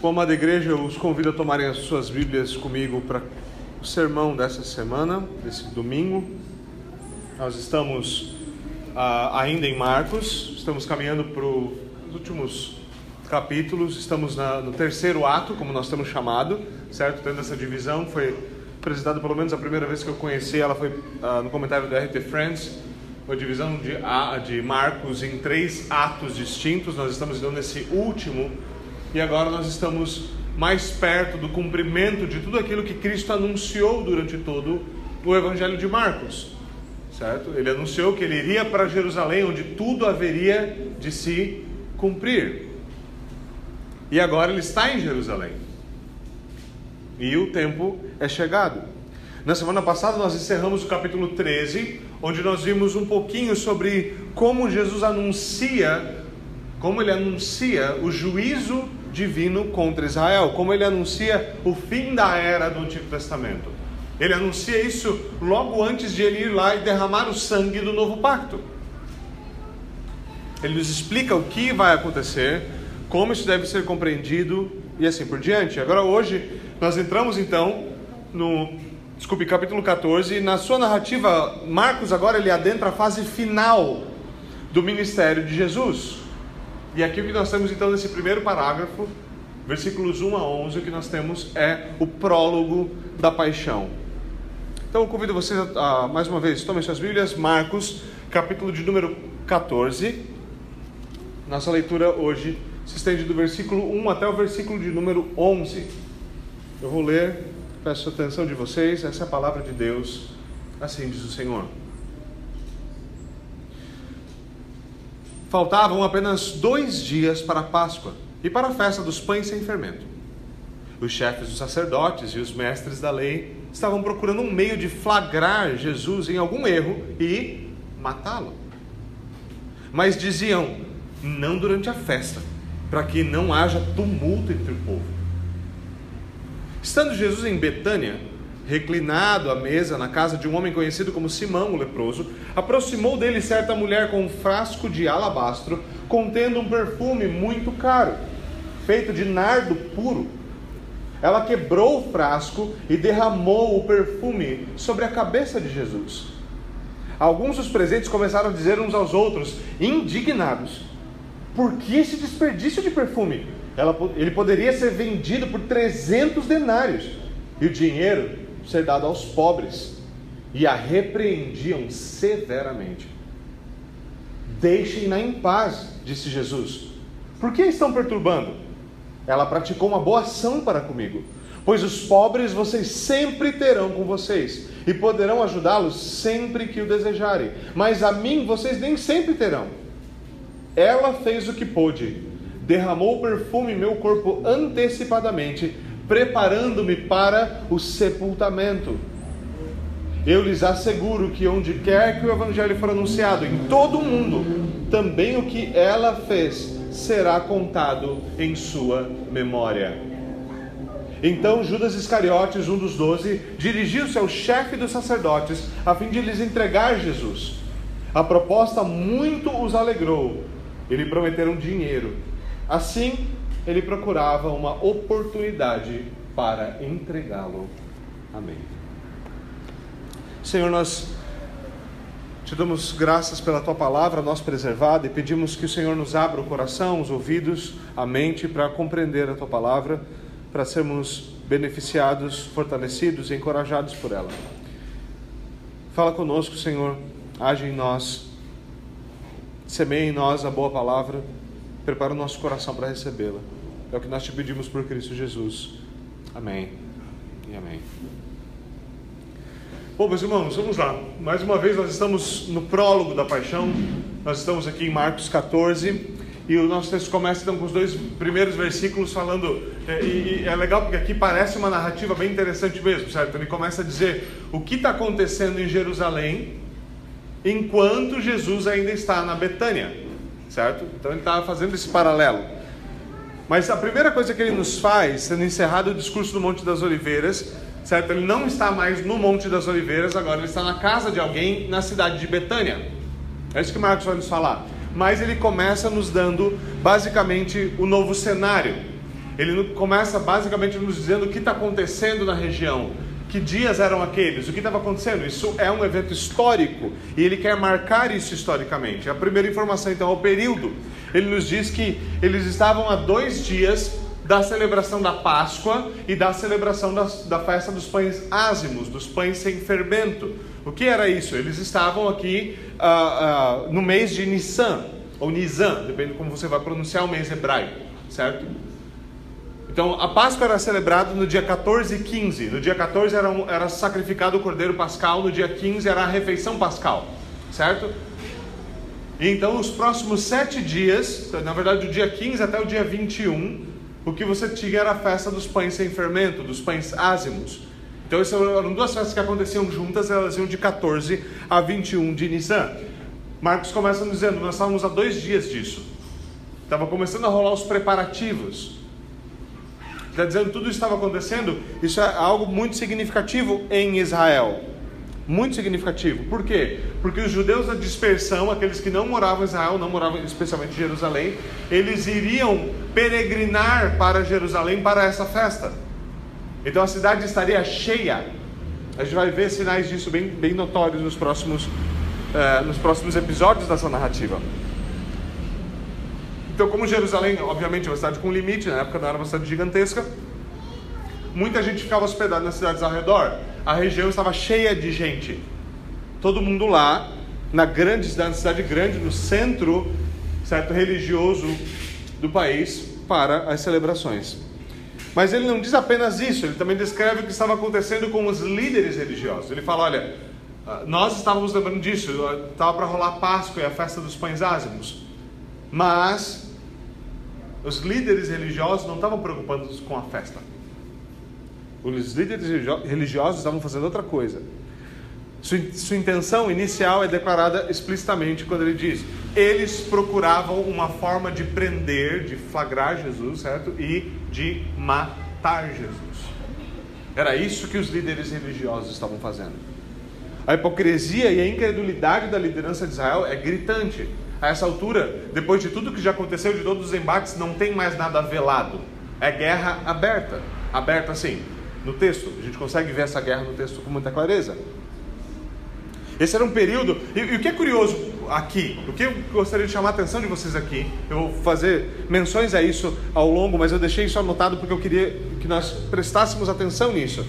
Bom, amada igreja, eu os convido a tomarem as suas Bíblias comigo para o sermão dessa semana, desse domingo. Nós estamos uh, ainda em Marcos, estamos caminhando para os últimos capítulos, estamos na, no terceiro ato, como nós temos chamado, certo? Tendo essa divisão, foi apresentado pelo menos a primeira vez que eu conheci ela foi uh, no comentário do RT Friends, a divisão de, de Marcos em três atos distintos, nós estamos então nesse último e agora nós estamos mais perto do cumprimento de tudo aquilo que Cristo anunciou durante todo o Evangelho de Marcos, certo? Ele anunciou que ele iria para Jerusalém, onde tudo haveria de se cumprir. E agora ele está em Jerusalém. E o tempo é chegado. Na semana passada nós encerramos o capítulo 13, onde nós vimos um pouquinho sobre como Jesus anuncia, como ele anuncia o juízo divino contra Israel, como ele anuncia o fim da era do Antigo Testamento. Ele anuncia isso logo antes de ele ir lá e derramar o sangue do novo pacto. Ele nos explica o que vai acontecer, como isso deve ser compreendido e assim por diante. Agora, hoje, nós entramos então no, desculpe, capítulo 14, e na sua narrativa, Marcos agora ele adentra a fase final do ministério de Jesus. E aqui o que nós temos então nesse primeiro parágrafo, versículos 1 a 11, o que nós temos é o prólogo da paixão. Então eu convido vocês a, a mais uma vez, tomem suas Bíblias, Marcos, capítulo de número 14. Nossa leitura hoje se estende do versículo 1 até o versículo de número 11. Eu vou ler, peço atenção de vocês, essa é a palavra de Deus, assim diz o Senhor. Faltavam apenas dois dias para a Páscoa e para a festa dos pães sem fermento. Os chefes dos sacerdotes e os mestres da lei estavam procurando um meio de flagrar Jesus em algum erro e matá-lo. Mas diziam: não durante a festa, para que não haja tumulto entre o povo. Estando Jesus em Betânia, reclinado à mesa na casa de um homem conhecido como Simão, o leproso, aproximou dele certa mulher com um frasco de alabastro contendo um perfume muito caro, feito de nardo puro. Ela quebrou o frasco e derramou o perfume sobre a cabeça de Jesus. Alguns dos presentes começaram a dizer uns aos outros, indignados: Por que esse desperdício de perfume? Ela, ele poderia ser vendido por 300 denários e o dinheiro ser dado aos pobres, e a repreendiam severamente. Deixem-na em paz, disse Jesus. Por que estão perturbando? Ela praticou uma boa ação para comigo, pois os pobres vocês sempre terão com vocês e poderão ajudá-los sempre que o desejarem, mas a mim vocês nem sempre terão. Ela fez o que pôde, derramou perfume em meu corpo antecipadamente preparando-me para o sepultamento. Eu lhes asseguro que onde quer que o evangelho for anunciado em todo o mundo, também o que ela fez será contado em sua memória. Então Judas Iscariotes, um dos doze, dirigiu-se ao chefe dos sacerdotes a fim de lhes entregar Jesus. A proposta muito os alegrou. Ele prometeram dinheiro. Assim, ele procurava uma oportunidade para entregá-lo. Amém. Senhor, nós te damos graças pela tua palavra, nós preservada, e pedimos que o Senhor nos abra o coração, os ouvidos, a mente para compreender a tua palavra, para sermos beneficiados, fortalecidos e encorajados por ela. Fala conosco, Senhor, age em nós, semeia em nós a boa palavra, prepara o nosso coração para recebê-la. É o que nós te pedimos por Cristo Jesus. Amém e amém. Bom, meus irmãos, vamos lá. Mais uma vez nós estamos no prólogo da paixão. Nós estamos aqui em Marcos 14. E o nosso texto começa então com os dois primeiros versículos falando. É, e, e é legal porque aqui parece uma narrativa bem interessante mesmo, certo? Ele começa a dizer o que está acontecendo em Jerusalém enquanto Jesus ainda está na Betânia, certo? Então ele está fazendo esse paralelo. Mas a primeira coisa que ele nos faz, sendo encerrado o discurso do Monte das Oliveiras, certo? Ele não está mais no Monte das Oliveiras, agora ele está na casa de alguém na cidade de Betânia. É isso que Marcos vai nos falar. Mas ele começa nos dando basicamente o novo cenário. Ele começa basicamente nos dizendo o que está acontecendo na região, que dias eram aqueles, o que estava acontecendo. Isso é um evento histórico e ele quer marcar isso historicamente. A primeira informação, então, é o período. Ele nos diz que eles estavam a dois dias da celebração da Páscoa e da celebração da, da festa dos pães ázimos, dos pães sem fermento. O que era isso? Eles estavam aqui uh, uh, no mês de Nissan, ou Nisan, depende de como você vai pronunciar o mês hebraico, certo? Então, a Páscoa era celebrada no dia 14 e 15. No dia 14 era, um, era sacrificado o cordeiro pascal, no dia 15 era a refeição pascal, certo? E então, os próximos sete dias, na verdade, do dia 15 até o dia 21, o que você tinha era a festa dos pães sem fermento, dos pães ázimos. Então, essas eram duas festas que aconteciam juntas, elas iam de 14 a 21 de Nissan. Marcos começa dizendo: Nós estávamos há dois dias disso. Estava começando a rolar os preparativos. Está dizendo tudo isso estava acontecendo. Isso é algo muito significativo em Israel. Muito significativo. Por quê? Porque os judeus da dispersão, aqueles que não moravam em Israel, não moravam especialmente em Jerusalém, eles iriam peregrinar para Jerusalém para essa festa. Então a cidade estaria cheia. A gente vai ver sinais disso bem, bem notórios nos próximos, eh, nos próximos episódios dessa narrativa. Então, como Jerusalém, obviamente, é uma cidade com limite, na época não era uma cidade gigantesca, muita gente ficava hospedada nas cidades ao redor a região estava cheia de gente. Todo mundo lá, na grande cidade, cidade grande, no centro certo religioso do país para as celebrações. Mas ele não diz apenas isso, ele também descreve o que estava acontecendo com os líderes religiosos. Ele fala: olha, nós estávamos lembrando disso, estava para rolar Páscoa e a festa dos pães ázimos, mas os líderes religiosos não estavam preocupados com a festa. Os líderes religiosos estavam fazendo outra coisa. Sua, sua, intenção inicial é declarada explicitamente quando ele diz: eles procuravam uma forma de prender, de flagrar Jesus, certo? E de matar Jesus. Era isso que os líderes religiosos estavam fazendo. A hipocrisia e a incredulidade da liderança de Israel é gritante. A essa altura, depois de tudo que já aconteceu, de todos os embates, não tem mais nada velado. É guerra aberta. Aberta assim, no texto. A gente consegue ver essa guerra no texto com muita clareza. Esse era um período. E, e, o que é curioso aqui, o que eu gostaria de chamar a atenção de vocês aqui, eu vou fazer menções a isso ao longo, mas eu deixei isso anotado porque eu queria que nós prestássemos atenção nisso.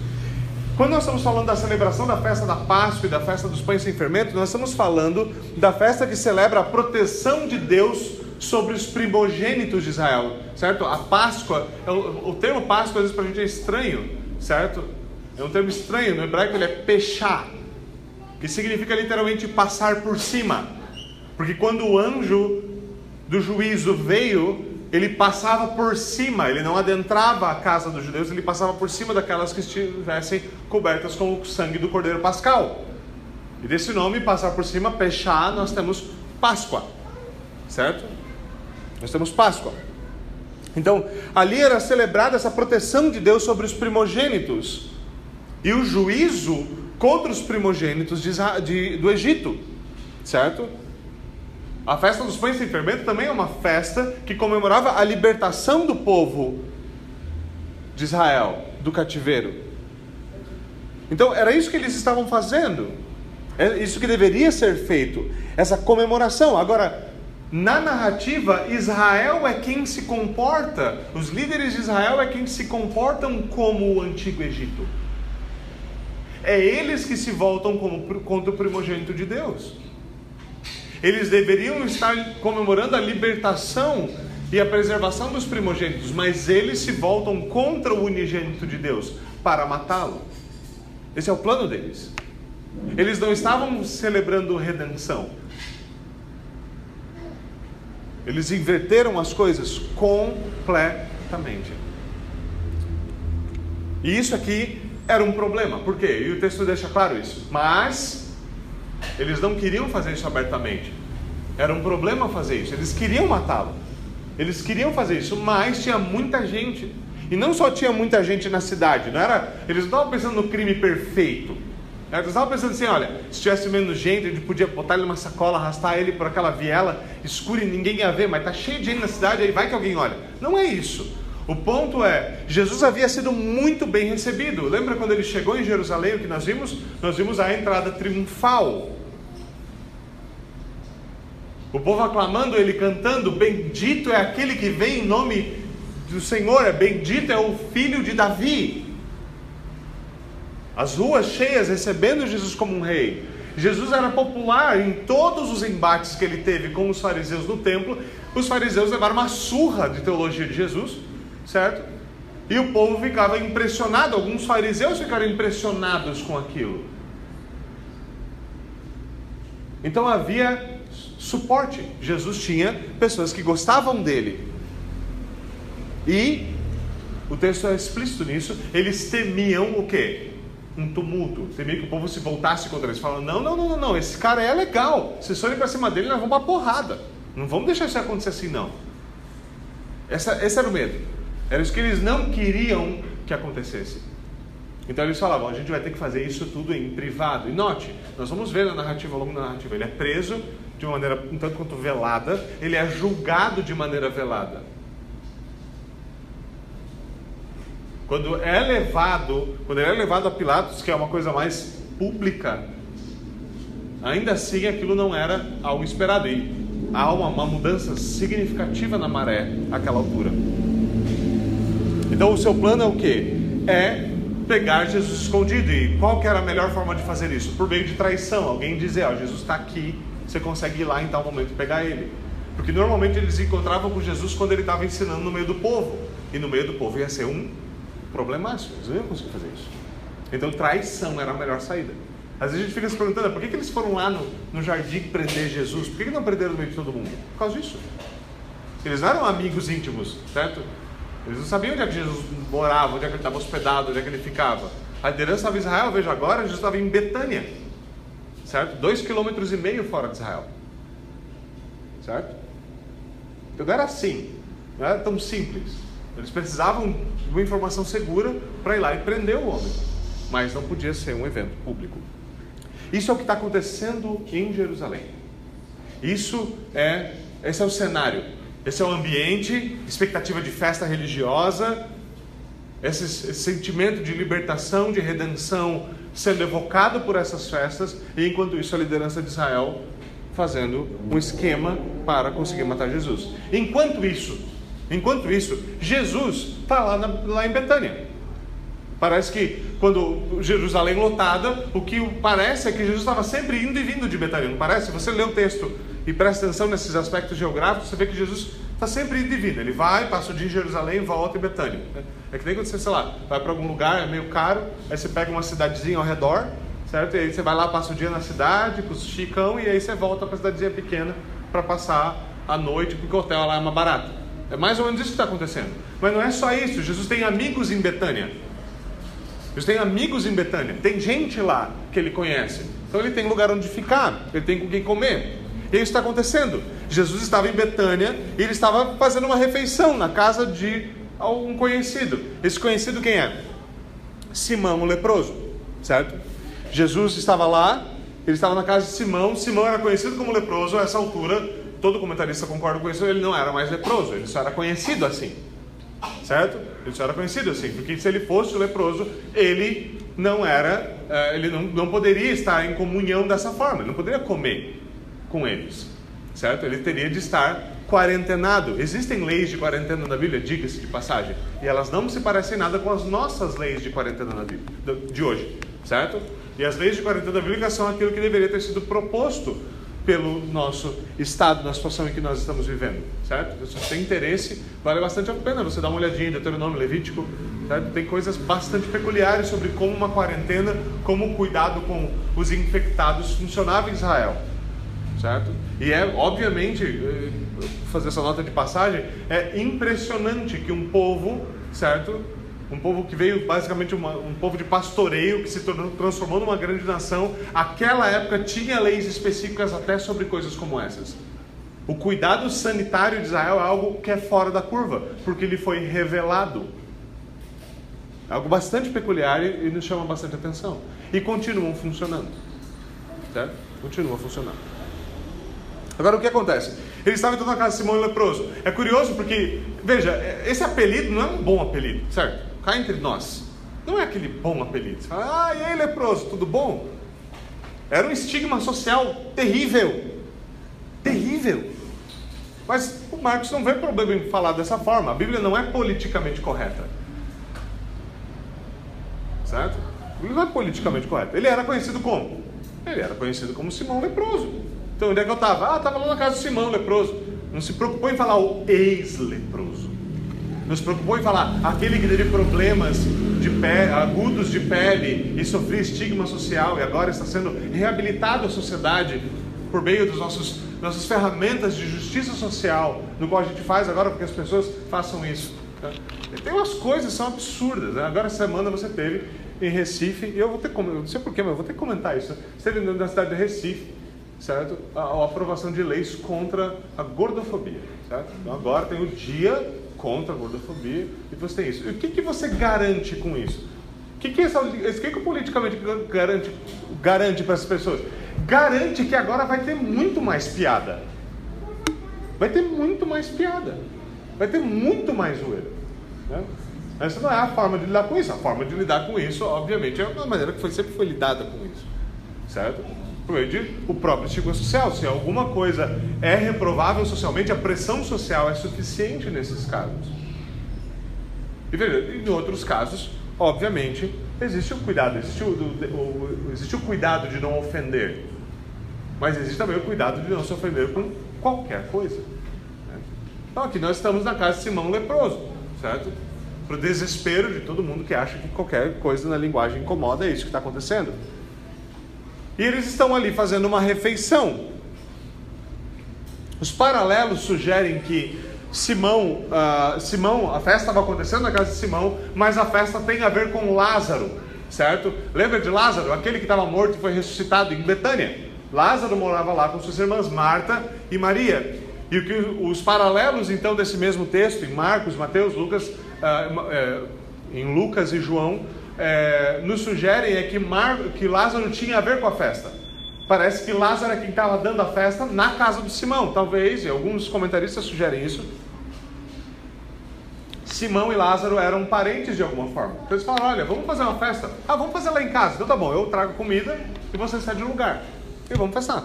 Quando nós estamos falando da celebração da festa da Páscoa e da festa dos pães sem fermento, nós estamos falando da festa que celebra a proteção de Deus sobre os primogênitos de Israel, certo? A Páscoa, é o, termo Páscoa às vezes para a gente é estranho, certo? É um termo estranho, no hebraico ele é pechá, que significa literalmente passar por cima. Porque quando o anjo do juízo veio, ele passava por cima, ele não adentrava a casa dos judeus, ele passava por cima daquelas que estivessem cobertas com o sangue do cordeiro pascal. E desse nome, passar por cima, pechá, nós temos Páscoa, certo? Nós temos Páscoa. Então, ali era celebrada essa proteção de Deus sobre os primogênitos e o juízo contra os primogênitos de, de, do Egito, certo? A festa dos pães sem fermento também é uma festa que comemorava a libertação do povo de Israel do cativeiro. Então, era isso que eles estavam fazendo. É isso que deveria ser feito, essa comemoração. Agora, na narrativa, Israel é quem se comporta, os líderes de Israel é quem se comportam como o antigo Egito. É eles que se voltam como, contra o primogênito de Deus. Eles deveriam estar comemorando a libertação e a preservação dos primogênitos, mas eles se voltam contra o unigênito de Deus para matá-lo. Esse é o plano deles. Eles não estavam celebrando redenção, eles inverteram as coisas completamente. E isso aqui era um problema. Por quê? E o texto deixa claro isso. Mas eles não queriam fazer isso abertamente. Era um problema fazer isso. Eles queriam matá-lo. Eles queriam fazer isso, mas tinha muita gente. E não só tinha muita gente na cidade, não era, eles não estavam pensando no crime perfeito. Eles estavam pensando assim: olha, se tivesse menos gente, a gente podia botar ele numa sacola, arrastar ele por aquela viela escura e ninguém ia ver, mas tá cheio de gente na cidade, aí vai que alguém olha. Não é isso. O ponto é, Jesus havia sido muito bem recebido. Lembra quando ele chegou em Jerusalém, o que nós vimos? Nós vimos a entrada triunfal. O povo aclamando ele, cantando: Bendito é aquele que vem em nome do Senhor, é bendito é o filho de Davi. As ruas cheias recebendo Jesus como um rei. Jesus era popular em todos os embates que ele teve com os fariseus no templo. Os fariseus levaram uma surra de teologia de Jesus, certo? E o povo ficava impressionado, alguns fariseus ficaram impressionados com aquilo. Então havia suporte. Jesus tinha pessoas que gostavam dele. E o texto é explícito nisso, eles temiam o quê? um tumulto, temia que o povo se voltasse contra eles, falando: não, não, não, não, esse cara é legal, vocês forem para cima dele, nós vamos uma porrada, não vamos deixar isso acontecer assim, não. Essa, esse era o medo, era isso que eles não queriam que acontecesse. Então eles falavam: a gente vai ter que fazer isso tudo em privado. E note, nós vamos ver na narrativa, ao longo da narrativa, ele é preso de uma maneira um tanto quanto velada, ele é julgado de maneira velada. Quando é levado, quando ele é levado a Pilatos, que é uma coisa mais pública, ainda assim aquilo não era algo esperado. E há uma, uma mudança significativa na maré àquela altura. Então o seu plano é o que? É pegar Jesus escondido. E qual que era a melhor forma de fazer isso? Por meio de traição. Alguém dizer, ó, Jesus está aqui, você consegue ir lá em tal momento pegar ele. Porque normalmente eles encontravam com Jesus quando ele estava ensinando no meio do povo. E no meio do povo ia ser um problemático, eles não iam conseguir fazer isso. Então traição era a melhor saída. Às vezes a gente fica se perguntando, por que, que eles foram lá no, no jardim prender Jesus? Por que, que não prenderam no meio de todo mundo? Por causa disso. Eles não eram amigos íntimos, certo? Eles não sabiam onde é que Jesus morava, onde é que ele estava hospedado, onde é que ele ficava. A liderança estava em Israel, veja agora, Jesus estava em Betânia, certo? Dois quilômetros e meio fora de Israel, certo? Então não era assim, não era tão simples. Eles precisavam de uma informação segura para ir lá e prender o homem, mas não podia ser um evento público. Isso é o que está acontecendo em Jerusalém. Isso é, esse é o cenário, esse é o ambiente, expectativa de festa religiosa, esse, esse sentimento de libertação, de redenção sendo evocado por essas festas, e enquanto isso a liderança de Israel fazendo um esquema para conseguir matar Jesus. Enquanto isso, Enquanto isso, Jesus está lá, lá em Betânia. Parece que quando Jerusalém lotada, o que parece é que Jesus estava sempre indo e vindo de Betânia, não parece? Você lê o texto e presta atenção nesses aspectos geográficos, você vê que Jesus está sempre indo e vindo. Ele vai, passa o dia em Jerusalém, volta em Betânia. É que nem quando você, sei lá, vai para algum lugar, é meio caro, aí você pega uma cidadezinha ao redor, certo? E aí você vai lá, passa o dia na cidade, com o chicão, e aí você volta para a cidadezinha pequena para passar a noite, porque o hotel lá é mais barato. É mais ou menos isso que está acontecendo. Mas não é só isso. Jesus tem amigos em Betânia. Jesus tem amigos em Betânia. Tem gente lá que ele conhece. Então ele tem lugar onde ficar. Ele tem com quem comer. E isso está acontecendo. Jesus estava em Betânia e ele estava fazendo uma refeição na casa de um conhecido. Esse conhecido quem é? Simão o leproso, certo? Jesus estava lá, ele estava na casa de Simão. Simão era conhecido como leproso a essa altura todo comentarista concorda com isso, ele não era mais leproso, ele só era conhecido assim. Certo? Ele só era conhecido assim, porque se ele fosse leproso, ele não era, eh, ele não, não poderia estar em comunhão dessa forma, ele não poderia comer com eles. Certo? Ele teria de estar quarentenado. Existem leis de quarentena na Bíblia, diga-se de passagem, e elas não se parecem nada com as nossas leis de quarentena na Bíblia, de hoje, certo? E as leis de quarentena bíblica são aquilo que deveria ter sido proposto pelo nosso estado, na situação em que nós estamos vivendo, certo? Se você tem interesse, vale bastante a pena você dar uma olhadinha em Deuteronômio Levítico, certo? Tem coisas bastante peculiares sobre como uma quarentena, como o cuidado com os infectados funcionava em Israel, certo? E é, obviamente, eh, fazer essa nota de passagem, é impressionante que um povo, certo? um povo que veio basicamente uma, um povo de pastoreio que se tornou, transformou numa grande nação. Aquela época tinha leis específicas até sobre coisas como essas. O cuidado sanitário de Israel é algo que é fora da curva, porque ele foi revelado. É algo bastante peculiar e nos chama bastante atenção. E continuam funcionando. Certo? Continua funcionando. Agora o que acontece? Ele estava então na casa de Simão leproso. É curioso porque, veja, esse apelido não é um bom apelido, certo? Cá entre nós. Não é aquele bom apelido. Você fala, ah, e aí leproso, tudo bom? Era um estigma social terrível. Terrível. Mas o Marcos não vê problema em falar dessa forma. A Bíblia não é politicamente correta. Certo? Bíblia não é politicamente correta. Ele era conhecido como? Ele era conhecido como Simão leproso. Então onde é que eu estava? Ah, estava lá na casa de Simão leproso. Não se preocupou em falar o ex-leproso. Não se preocupou em falar aquele que teve problemas de agudos de pele e sofria estigma social e agora está sendo reabilitado à sociedade por meio nossos nossas ferramentas de justiça social, no qual a gente faz agora para que as pessoas façam isso. Tá? Tem umas coisas que são absurdas. Né? Agora, semana você teve em Recife, e eu vou ter, não sei porquê, mas eu vou ter que comentar isso. Você teve na cidade de Recife, certo? A, a, aprovação de leis contra a gordofobia, certo? Então agora tem o dia contra a gordofobia e você tem isso. E o que, que você garante com isso? O que, que, essa, que, que o politicamente garante, garante para as pessoas? Garante que agora vai ter muito mais piada. Vai ter muito mais piada. Vai ter muito mais zoeira. Né? Essa não é a forma de lidar com isso. A forma de lidar com isso, obviamente, é a maneira que foi, sempre foi lidada com isso. Certo? De o próprio estigma social. Se alguma coisa é reprovável socialmente, a pressão social é suficiente nesses casos. E veja, em outros casos, obviamente, existe o cuidado, existe o, existe o cuidado de não ofender. Mas existe também o cuidado de não se ofender com qualquer coisa. Né? Então aqui nós estamos na casa de Simão leproso, certo? para o desespero de todo mundo que acha que qualquer coisa na linguagem incomoda, é isso que está acontecendo. E eles estão ali fazendo uma refeição. Os paralelos sugerem que Simão, uh, Simão, a festa estava acontecendo na casa de Simão, mas a festa tem a ver com Lázaro, certo? Lembra de Lázaro, aquele que estava morto e foi ressuscitado em Betânia? Lázaro morava lá com suas irmãs Marta e Maria. E o que os paralelos então desse mesmo texto em Marcos, Mateus, Lucas ah, é, em Lucas e João, é, nos sugerem é que, Mar, que Lázaro tinha a ver com a festa. Parece que Lázaro é quem estava dando a festa na casa de Simão. Talvez, e alguns comentaristas sugerem isso. Simão e Lázaro eram parentes de alguma forma. Então eles falaram: olha, vamos fazer uma festa. Ah, vamos fazer lá em casa. Então tá bom, eu trago comida e você sai de lugar. E vamos festar.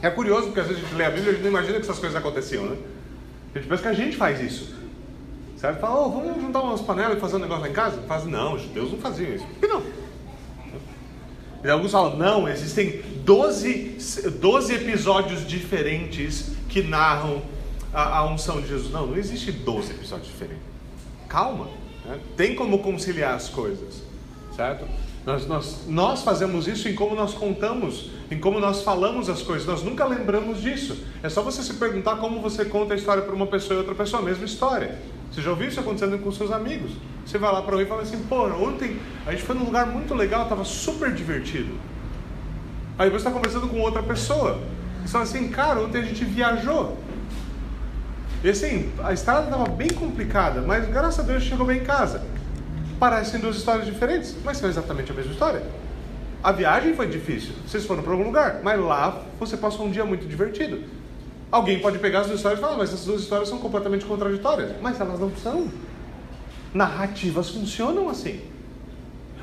É curioso porque às vezes a gente lê a Bíblia e a gente não imagina que essas coisas aconteciam, né? A gente pensa que a gente faz isso. Certo? Fala, oh, vamos juntar umas panelas e fazer um negócio lá em casa? Faz, não, os judeus não faziam isso. Por que não? E alguns falam, não, existem 12, 12 episódios diferentes que narram a, a unção de Jesus. Não, não existe 12 episódios diferentes. Calma, né? tem como conciliar as coisas, certo? Nós, nós, nós fazemos isso em como nós contamos, em como nós falamos as coisas. Nós nunca lembramos disso. É só você se perguntar como você conta a história para uma pessoa e outra pessoa, a mesma história. Você já ouviu isso acontecendo com seus amigos? Você vai lá para ouvir e fala assim: pô, ontem a gente foi num lugar muito legal, estava super divertido. Aí você está conversando com outra pessoa. E fala assim: cara, ontem a gente viajou. E assim, a estrada estava bem complicada, mas graças a Deus chegou bem em casa. Parecem duas histórias diferentes, mas são exatamente a mesma história. A viagem foi difícil, vocês foram para algum lugar, mas lá você passou um dia muito divertido. Alguém pode pegar as duas histórias e falar, mas essas duas histórias são completamente contraditórias. Mas elas não são. Narrativas funcionam assim.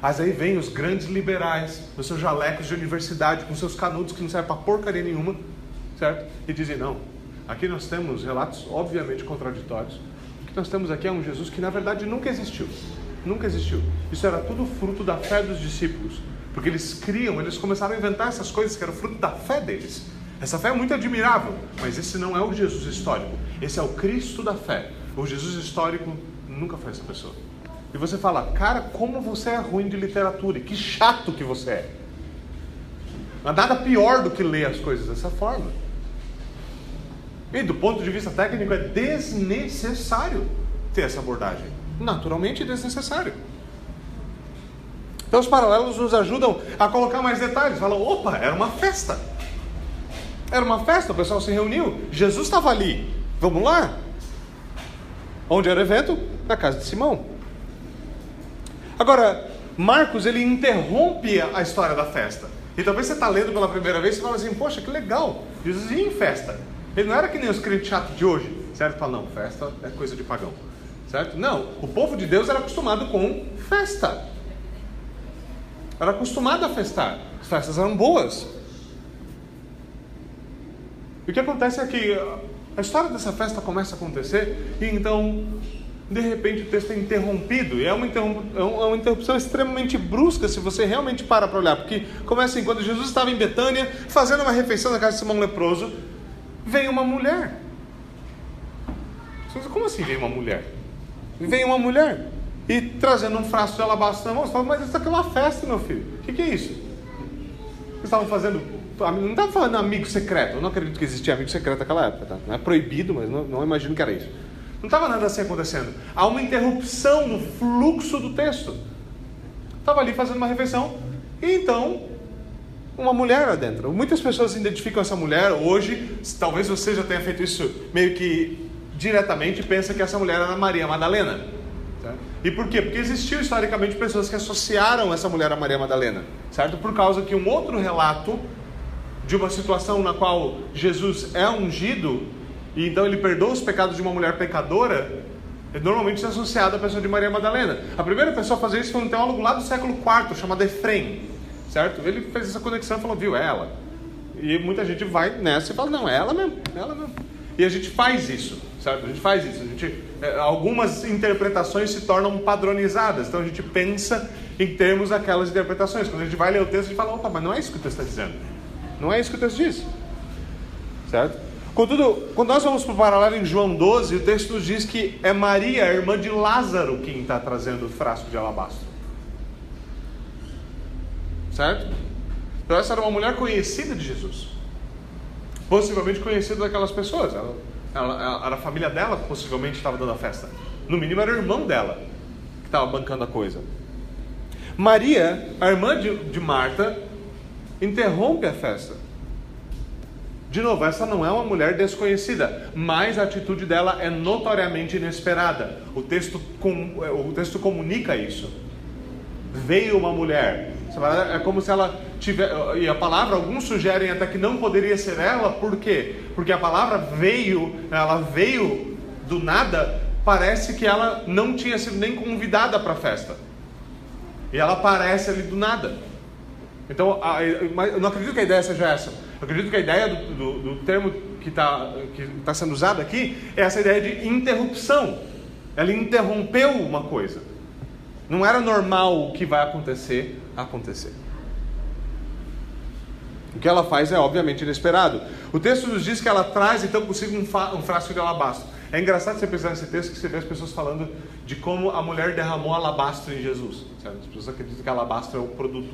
Mas aí vem os grandes liberais, os seus jalecos de universidade, com seus canudos que não servem para porcaria nenhuma, certo? E dizem, não, aqui nós temos relatos obviamente contraditórios. O que nós temos aqui é um Jesus que na verdade nunca existiu. Nunca existiu. Isso era tudo fruto da fé dos discípulos. Porque eles criam, eles começaram a inventar essas coisas que eram fruto da fé deles. Essa fé é muito admirável, mas esse não é o Jesus histórico. Esse é o Cristo da fé. O Jesus histórico nunca foi essa pessoa. E você fala, cara, como você é ruim de literatura, e que chato que você é. Mas nada pior do que ler as coisas dessa forma. E do ponto de vista técnico, é desnecessário ter essa abordagem. Naturalmente desnecessário. Então os paralelos nos ajudam a colocar mais detalhes. Fala, opa, era uma festa. Era uma festa, o pessoal se reuniu. Jesus estava ali. Vamos lá? Onde era o evento? Na casa de Simão. Agora, Marcos ele interrompe a história da festa. E talvez você está lendo pela primeira vez e fala assim: Poxa, que legal! Jesus ia em festa. Ele não era que nem os crentes chatos de hoje, certo? Fala, não, festa é coisa de pagão, certo? Não, o povo de Deus era acostumado com festa. Era acostumado a festar. As festas eram boas. E o que acontece é que a história dessa festa começa a acontecer e então, de repente, o texto é interrompido. E é uma, é, é uma interrupção extremamente brusca se você realmente para para olhar. Porque começa assim, quando Jesus estava em Betânia, fazendo uma refeição na casa de Simão Leproso, veio uma mulher. Como assim veio uma mulher? Veio uma mulher e trazendo um frasco de alabastro na mão. Você fala, mas isso aqui é uma festa, meu filho. O que, que é isso? Vocês estavam fazendo não estava falando amigo secreto. Eu não acredito que existia amigo secreto naquela época. Tá? Não é proibido, mas não, não imagino que era isso. Não estava nada assim acontecendo. Há uma interrupção no fluxo do texto. Estava ali fazendo uma refeição. E então, uma mulher lá dentro. Muitas pessoas identificam essa mulher hoje. Talvez você já tenha feito isso meio que diretamente. Pensa que essa mulher era Maria Madalena. Tá? E por quê? Porque existiu historicamente pessoas que associaram essa mulher a Maria Madalena, certo? Por causa que um outro relato de uma situação na qual Jesus é ungido e então ele perdoa os pecados de uma mulher pecadora, é normalmente associado à pessoa de Maria Madalena. A primeira pessoa a fazer isso foi um teólogo lá do século IV, chamado Efrem, certo? Ele fez essa conexão e falou, viu, é ela. E muita gente vai nessa e fala, não, é ela mesmo, é ela mesmo. E a gente faz isso, certo? A gente faz isso. A gente, é, algumas interpretações se tornam padronizadas, então a gente pensa em termos daquelas interpretações. Quando a gente vai ler o texto, a gente fala, opa, mas não é isso que o texto está dizendo. Não é isso que o texto diz. Certo? Contudo, quando nós vamos para o paralelo em João 12, o texto nos diz que é Maria, a irmã de Lázaro, quem está trazendo o frasco de alabastro. Certo? Então, essa era uma mulher conhecida de Jesus. Possivelmente conhecida daquelas pessoas. Ela, ela, era a família dela que possivelmente estava dando a festa. No mínimo, era o irmão dela que estava bancando a coisa. Maria, a irmã de, de Marta, interrompe a festa. De novo, essa não é uma mulher desconhecida, mas a atitude dela é notoriamente inesperada. O texto, com, o texto comunica isso. Veio uma mulher. É como se ela tivesse. E a palavra, alguns sugerem até que não poderia ser ela, por quê? Porque a palavra veio, ela veio do nada, parece que ela não tinha sido nem convidada para a festa. E ela aparece ali do nada. Então, a, eu não acredito que a ideia seja essa. Eu acredito que a ideia do, do, do termo que está que tá sendo usado aqui é essa ideia de interrupção. Ela interrompeu uma coisa. Não era normal o que vai acontecer acontecer. O que ela faz é obviamente inesperado. O texto nos diz que ela traz então consigo um, um frasco de alabastro. É engraçado você pensar nesse texto que você vê as pessoas falando de como a mulher derramou alabastro em Jesus. Certo? As pessoas acreditam que alabastro é o produto.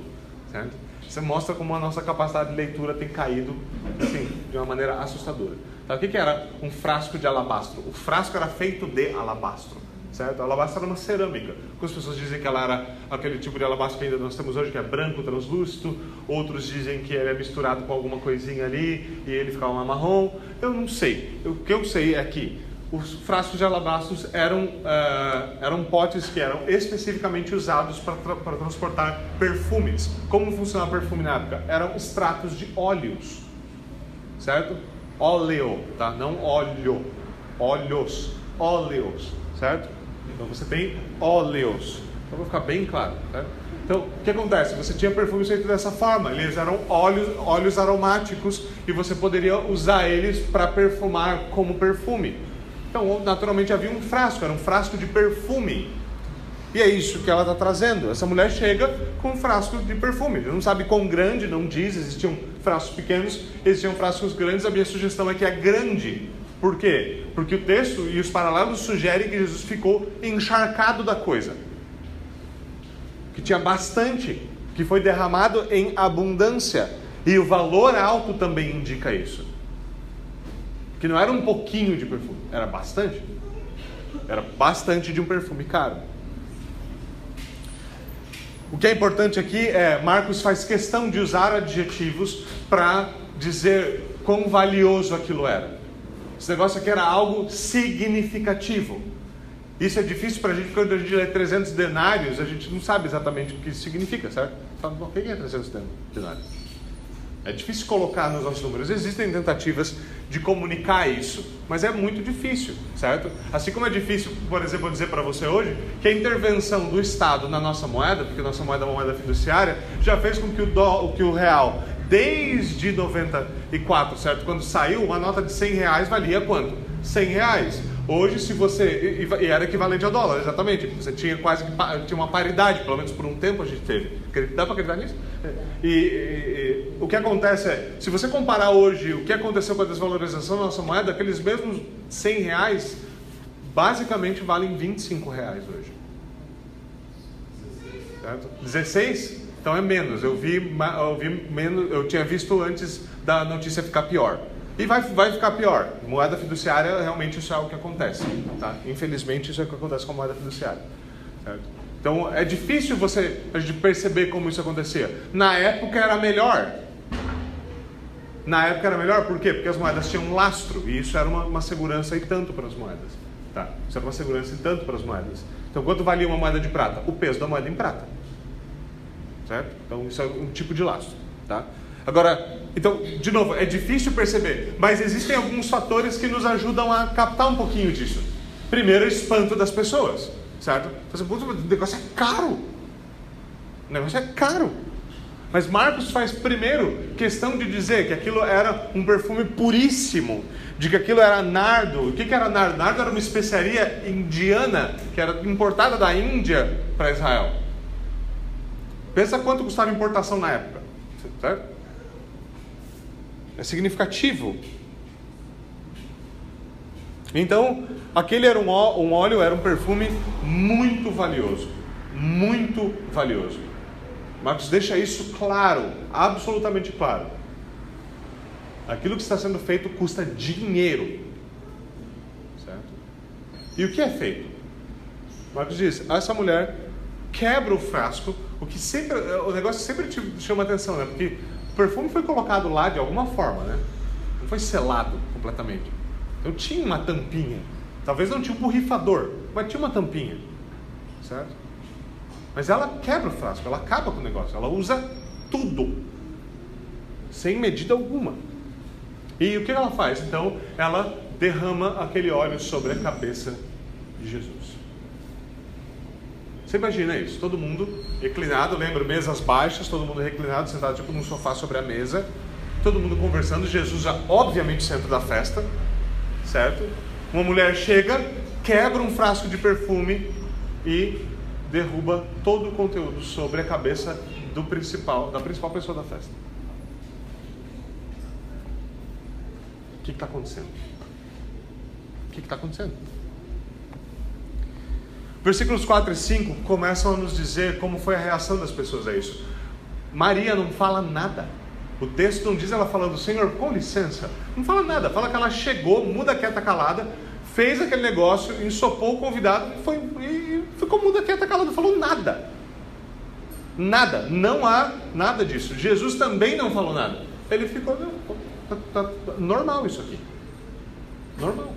Certo? Você mostra como a nossa capacidade de leitura tem caído assim, de uma maneira assustadora. Tá? O que, que era um frasco de alabastro? O frasco era feito de alabastro. Certo? alabastro era uma cerâmica. Algumas pessoas dizem que ela era aquele tipo de alabastro que ainda nós temos hoje, que é branco, translúcido. Outros dizem que ele é misturado com alguma coisinha ali e ele ficava marrom. Eu não sei. O que eu sei é que os frascos de alabastros eram, uh, eram potes que eram especificamente usados para, tra transportar perfumes. Como funcionava perfume na época? Eram extratos de óleos, certo? Óleo, tá? Não óleo, óleos, óleos, certo? Então você tem óleos. Então vou ficar bem claro, certo? Então, o que acontece? Você tinha perfumes feitos dessa forma, eles eram óleos, óleos aromáticos e você poderia usar eles para perfumar como perfume. Então, naturalmente havia um frasco, era um frasco de perfume. E é isso que ela está trazendo. Essa mulher chega com um frasco de perfume. Não sabe quão grande, não diz. Existiam frascos pequenos, existiam frascos grandes. A minha sugestão é que é grande. Por quê? Porque o texto e os paralelos sugerem que Jesus ficou encharcado da coisa. Que tinha bastante, que foi derramado em abundância. E o valor alto também indica isso. Que não era um pouquinho de perfume, era bastante. Era bastante de um perfume caro. O que é importante aqui é Marcos faz questão de usar adjetivos para dizer quão valioso aquilo era. Esse negócio aqui era algo significativo. Isso é difícil para a gente, quando a gente lê 300 denários, a gente não sabe exatamente o que isso significa, certo? Fala, o que é 300 denários? É difícil colocar nos nossos números. Existem tentativas de comunicar isso, mas é muito difícil, certo? Assim como é difícil, por exemplo, dizer para você hoje que a intervenção do Estado na nossa moeda, porque nossa moeda é uma moeda fiduciária, já fez com que o, dó, que o real, desde 94, certo? Quando saiu, uma nota de 100 reais valia quanto? 100 reais. Hoje, se você. E era equivalente a dólar, exatamente. Você tinha quase que tinha uma paridade, pelo menos por um tempo a gente teve. Dá para acreditar nisso? E, e, e, o que acontece é, se você comparar hoje o que aconteceu com a desvalorização da nossa moeda, aqueles mesmos 100 reais basicamente valem 25 reais hoje. Certo? 16? Então é menos. Eu vi, eu vi menos. Eu tinha visto antes da notícia ficar pior. E vai, vai ficar pior. Moeda fiduciária, realmente isso é algo que acontece. Tá? Infelizmente, isso é o que acontece com a moeda fiduciária. Certo? Então, é difícil você a gente perceber como isso acontecia. Na época era melhor. Na época era melhor, por quê? Porque as moedas tinham um lastro. E isso era uma, uma segurança e tanto para as moedas. Tá? Isso era uma segurança e tanto para as moedas. Então, quanto valia uma moeda de prata? O peso da moeda em prata. Certo? Então, isso é um tipo de lastro. Tá? Agora, então, de novo, é difícil perceber, mas existem alguns fatores que nos ajudam a captar um pouquinho disso. Primeiro, o espanto das pessoas, certo? Você, o negócio é caro. O negócio é caro. Mas Marcos faz primeiro questão de dizer que aquilo era um perfume puríssimo, de que aquilo era nardo. O que, que era nardo? Nardo era uma especiaria indiana que era importada da Índia para Israel. Pensa quanto custava importação na época, certo? É significativo. Então, aquele era um, um óleo, era um perfume muito valioso. Muito valioso. Marcos deixa isso claro, absolutamente claro. Aquilo que está sendo feito custa dinheiro. Certo? E o que é feito? Marcos diz: essa mulher quebra o frasco, o que sempre, o negócio sempre te chama atenção, né? Porque perfume foi colocado lá de alguma forma, né? Não foi selado completamente. Então tinha uma tampinha. Talvez não tinha um borrifador, mas tinha uma tampinha. Certo? Mas ela quebra o frasco, ela acaba com o negócio, ela usa tudo. Sem medida alguma. E o que ela faz? Então, ela derrama aquele óleo sobre a cabeça de Jesus. Você imagina isso, todo mundo reclinado, lembra, mesas baixas, todo mundo reclinado, sentado tipo num sofá sobre a mesa, todo mundo conversando, Jesus obviamente centro da festa, certo? Uma mulher chega, quebra um frasco de perfume e derruba todo o conteúdo sobre a cabeça do principal, da principal pessoa da festa. O que está acontecendo? O que está acontecendo? Versículos 4 e 5 começam a nos dizer como foi a reação das pessoas a isso. Maria não fala nada. O texto não diz ela falando, Senhor, com licença. Não fala nada. Fala que ela chegou, muda quieta calada, fez aquele negócio, ensopou o convidado e, foi, e ficou muda quieta calada. Não falou nada. Nada. Não há nada disso. Jesus também não falou nada. Ele ficou, tá, tá, tá, normal isso aqui. Normal.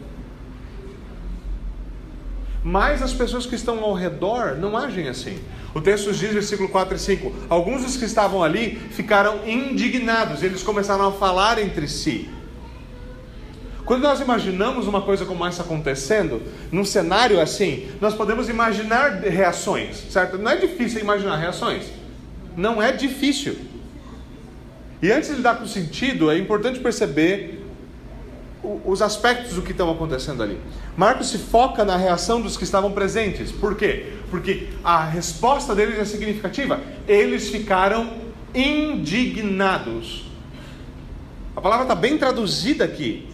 Mas as pessoas que estão ao redor não agem assim. O texto diz, versículo 4 e 5: Alguns dos que estavam ali ficaram indignados, eles começaram a falar entre si. Quando nós imaginamos uma coisa como essa acontecendo, num cenário assim, nós podemos imaginar reações, certo? Não é difícil imaginar reações. Não é difícil. E antes de lidar com o sentido, é importante perceber os aspectos do que estão acontecendo ali. Marcos se foca na reação dos que estavam presentes. Por quê? Porque a resposta deles é significativa. Eles ficaram indignados. A palavra está bem traduzida aqui.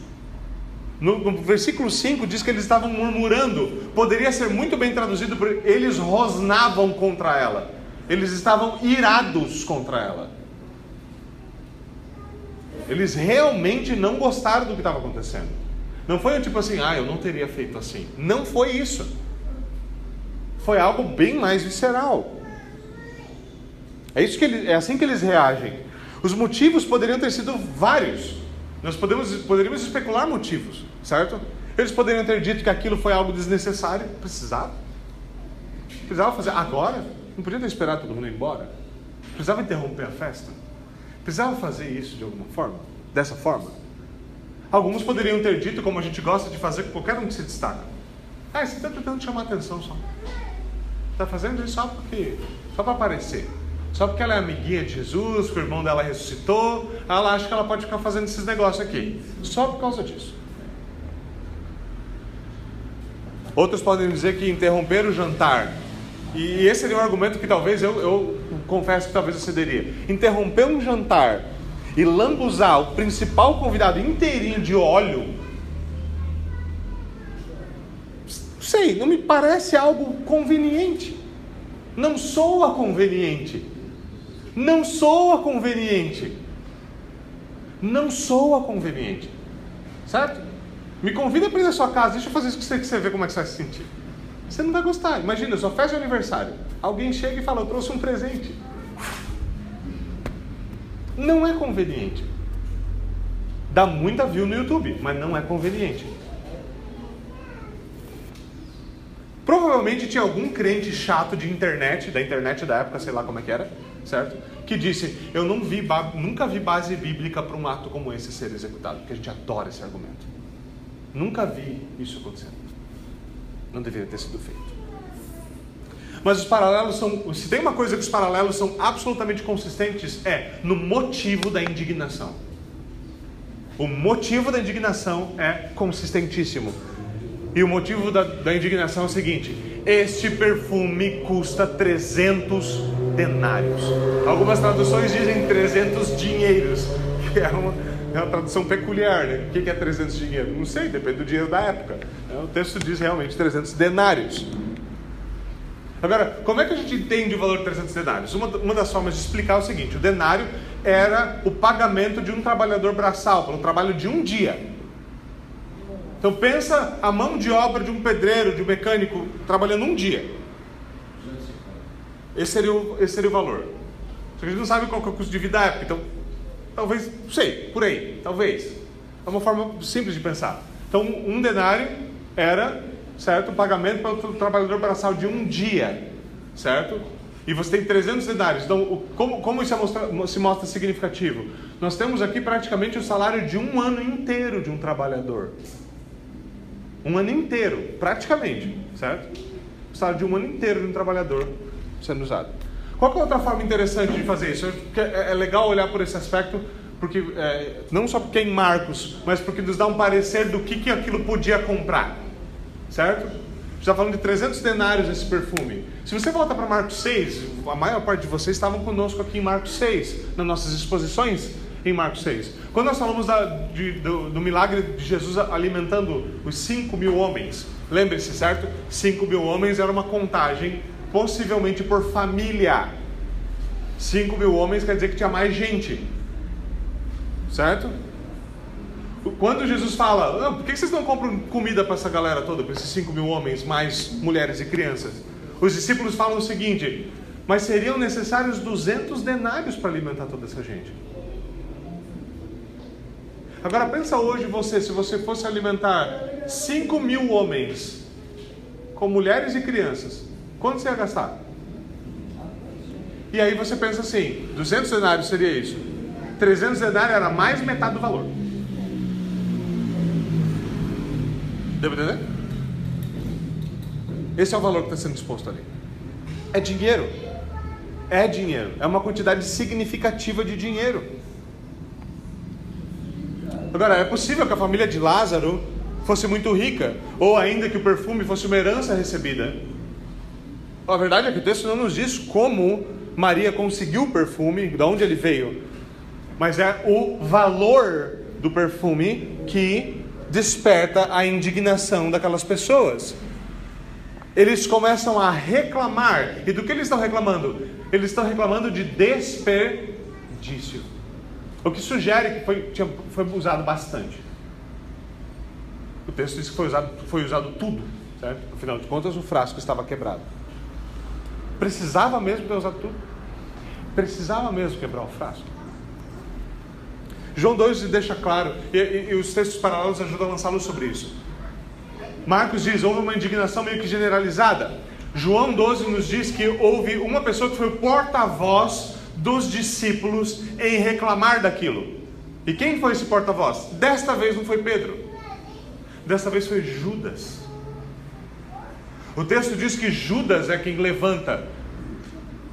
No, no, versículo 5 diz que eles estavam murmurando. Poderia ser muito bem traduzido por eles rosnavam contra ela. Eles estavam irados contra ela. Eles realmente não gostaram do que estava acontecendo. Não foi tipo assim, ah, eu não teria feito assim. Não foi isso. Foi algo bem mais visceral. É, isso que ele, é assim que eles reagem. Os motivos poderiam ter sido vários. Nós podemos, poderíamos especular motivos, certo? Eles poderiam ter dito que aquilo foi algo desnecessário. Precisava. Precisava fazer agora? Não podia ter esperado todo mundo ir embora? Precisava interromper a festa? Precisava fazer isso de alguma forma? Dessa forma? Alguns poderiam ter dito, como a gente gosta de fazer com qualquer um que se destaca. Ah, você está tentando chamar atenção só. Está fazendo isso só porque. só para aparecer. Só porque ela é amiguinha de Jesus, que o irmão dela ressuscitou, ela acha que ela pode ficar fazendo esses negócios aqui. Só por causa disso. Outros podem dizer que interromper o jantar. E esse seria um argumento que talvez eu, eu confesso que talvez eu cederia. Interromper um jantar e lambuzar o principal convidado inteirinho de óleo. Sei, não me parece algo conveniente. Não soa conveniente. Não soa conveniente. Não soa conveniente. Certo? Me convida para ir na sua casa, deixa eu fazer isso que você, que você vê como é que você vai se sentir. Você não vai gostar. Imagina, sua festa de aniversário. Alguém chega e fala, eu trouxe um presente. Não é conveniente. Dá muita view no YouTube, mas não é conveniente. Provavelmente tinha algum crente chato de internet, da internet da época, sei lá como é que era, certo? Que disse: Eu não vi, nunca vi base bíblica para um ato como esse ser executado, porque a gente adora esse argumento. Nunca vi isso acontecendo. Não deveria ter sido feito. Mas os paralelos são. Se tem uma coisa que os paralelos são absolutamente consistentes, é no motivo da indignação. O motivo da indignação é consistentíssimo. E o motivo da, da indignação é o seguinte: este perfume custa 300 denários. Algumas traduções dizem 300 dinheiros, que é uma é uma tradução peculiar, né? O que é 300 dinheiro? Não sei, depende do dinheiro da época. É, o texto diz realmente 300 denários. Agora, como é que a gente entende o valor de 300 denários? Uma, uma das formas de explicar é o seguinte: o denário era o pagamento de um trabalhador braçal, pelo trabalho de um dia. Então pensa a mão de obra de um pedreiro, de um mecânico, trabalhando um dia. Esse seria o, esse seria o valor. Só que a gente não sabe qual é o custo de vida da época, então Talvez, não sei, por aí, talvez. É uma forma simples de pensar. Então, um denário era, certo, o pagamento para o trabalhador braçal de um dia, certo? E você tem 300 denários. Então, como, como isso é se mostra significativo? Nós temos aqui praticamente o salário de um ano inteiro de um trabalhador. Um ano inteiro, praticamente, certo? O salário de um ano inteiro de um trabalhador sendo usado. Qual é outra forma interessante de fazer isso? É, é legal olhar por esse aspecto, porque é, não só porque é em Marcos, mas porque nos dá um parecer do que, que aquilo podia comprar. Certo? está falando de 300 denários esse perfume. Se você volta para Marcos 6, a maior parte de vocês estavam conosco aqui em Marcos 6, nas nossas exposições em Marcos 6. Quando nós falamos da, de, do, do, milagre de Jesus alimentando os 5 mil homens, lembre-se, certo? 5 mil homens era uma contagem possivelmente por família. 5 mil homens quer dizer que tinha mais gente. Certo? Quando Jesus fala, ah, por que vocês não compram comida para essa galera toda, para esses 5 mil homens, mais mulheres e crianças? Os discípulos falam o seguinte: mas seriam necessários 200 denários para alimentar toda essa gente. Agora pensa hoje você, se você fosse alimentar 5 mil homens com mulheres e crianças, Quanto você ia gastar? E aí você pensa assim: 200 denários seria isso. 300 denários era mais metade do valor. Deu para entender? Esse é o valor que está sendo disposto ali. É dinheiro. É dinheiro. É uma quantidade significativa de dinheiro. Agora, é possível que a família de Lázaro fosse muito rica, ou ainda que o perfume fosse uma herança recebida. A verdade é que o texto não nos diz como Maria conseguiu o perfume, de onde ele veio, mas é o valor do perfume que desperta a indignação daquelas pessoas. Eles começam a reclamar, e do que eles estão reclamando? Eles estão reclamando de desperdício, o que sugere que foi, tinha, foi usado bastante. O texto diz que foi usado, foi usado tudo, certo? Afinal de contas, o frasco estava quebrado. Precisava mesmo ter usado tudo? Precisava mesmo quebrar o frasco? João 2 deixa claro, e, e, e os textos paralelos ajudam a lançar luz sobre isso. Marcos diz: houve uma indignação meio que generalizada. João 12 nos diz que houve uma pessoa que foi porta-voz dos discípulos em reclamar daquilo. E quem foi esse porta-voz? Desta vez não foi Pedro, desta vez foi Judas. O texto diz que Judas é quem levanta.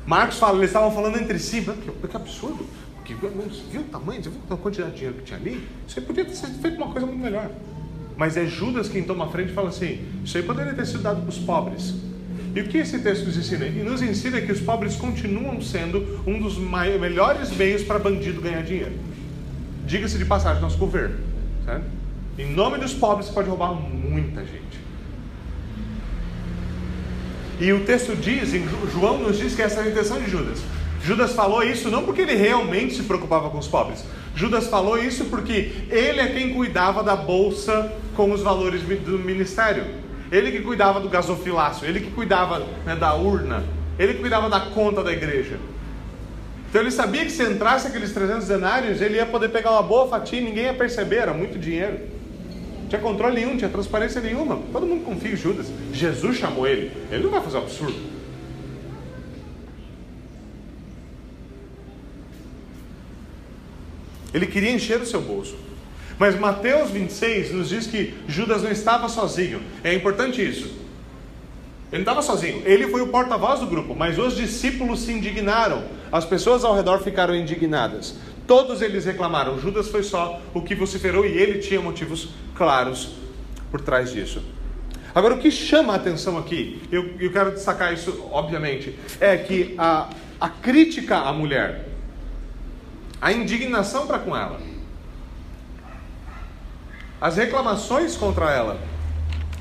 Marcos fala, eles estavam falando entre si, que, que absurdo. Que, viu o tamanho, você viu a quantidade de dinheiro que tinha ali? Aí podia ter feito uma coisa muito melhor. Mas é Judas quem toma a frente e fala assim: Isso aí poderia ter sido dado para os pobres. E o que esse texto nos ensina? Ele nos ensina que os pobres continuam sendo um dos melhores meios para bandido ganhar dinheiro. Diga-se de passagem, nosso governo. Certo? Em nome dos pobres, você pode roubar muita gente. E o texto diz, João nos diz que essa é a intenção de Judas. Judas falou isso não porque ele realmente se preocupava com os pobres. Judas falou isso porque ele é quem cuidava da bolsa com os valores do ministério. Ele que cuidava do gasofilácio, ele que cuidava né, da urna, ele que cuidava da conta da igreja. Então ele sabia que se entrasse aqueles 300 denários, ele ia poder pegar uma boa fatia e ninguém ia perceber, era muito dinheiro. Tinha controle nenhum, não tinha transparência nenhuma. Todo mundo confia em Judas. Jesus chamou ele. Ele não vai fazer um absurdo. Ele queria encher o seu bolso. Mas Mateus 26 nos diz que Judas não estava sozinho. É importante isso. Ele não estava sozinho. Ele foi o porta-voz do grupo, mas os discípulos se indignaram. As pessoas ao redor ficaram indignadas. Todos eles reclamaram. Judas foi só o que vociferou e ele tinha motivos claros por trás disso. Agora, o que chama a atenção aqui, eu, eu quero destacar isso, obviamente, é que a, a crítica à mulher, a indignação para com ela, as reclamações contra ela.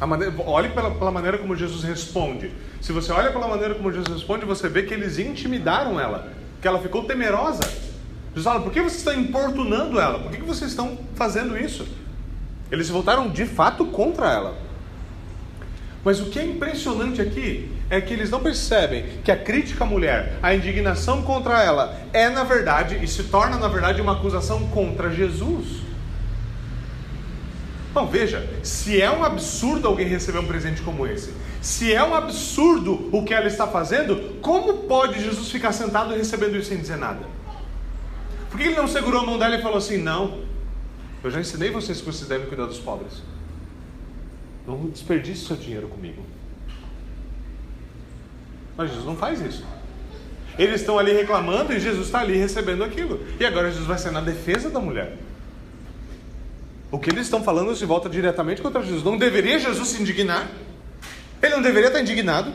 Maneira, olhe pela, pela, maneira como Jesus responde. Se você olha pela maneira como Jesus responde, você vê que eles intimidaram ela, que ela ficou temerosa. Jesus fala: por que vocês estão importunando ela? Por que vocês estão fazendo isso? Eles se voltaram de fato contra ela. Mas o que é impressionante aqui é que eles não percebem que a crítica à mulher, a indignação contra ela, é na verdade e se torna na verdade uma acusação contra Jesus. Então veja, se é um absurdo alguém receber um presente como esse, se é um absurdo o que ela está fazendo, como pode Jesus ficar sentado recebendo isso sem dizer nada? Por que ele não segurou a mão dela e falou assim: Não, eu já ensinei vocês que vocês devem cuidar dos pobres. Não desperdice seu dinheiro comigo. Mas Jesus não faz isso. Eles estão ali reclamando e Jesus está ali recebendo aquilo. E agora Jesus vai ser na defesa da mulher. O que eles estão falando se volta diretamente contra Jesus. Não deveria Jesus se indignar? Ele não deveria estar indignado?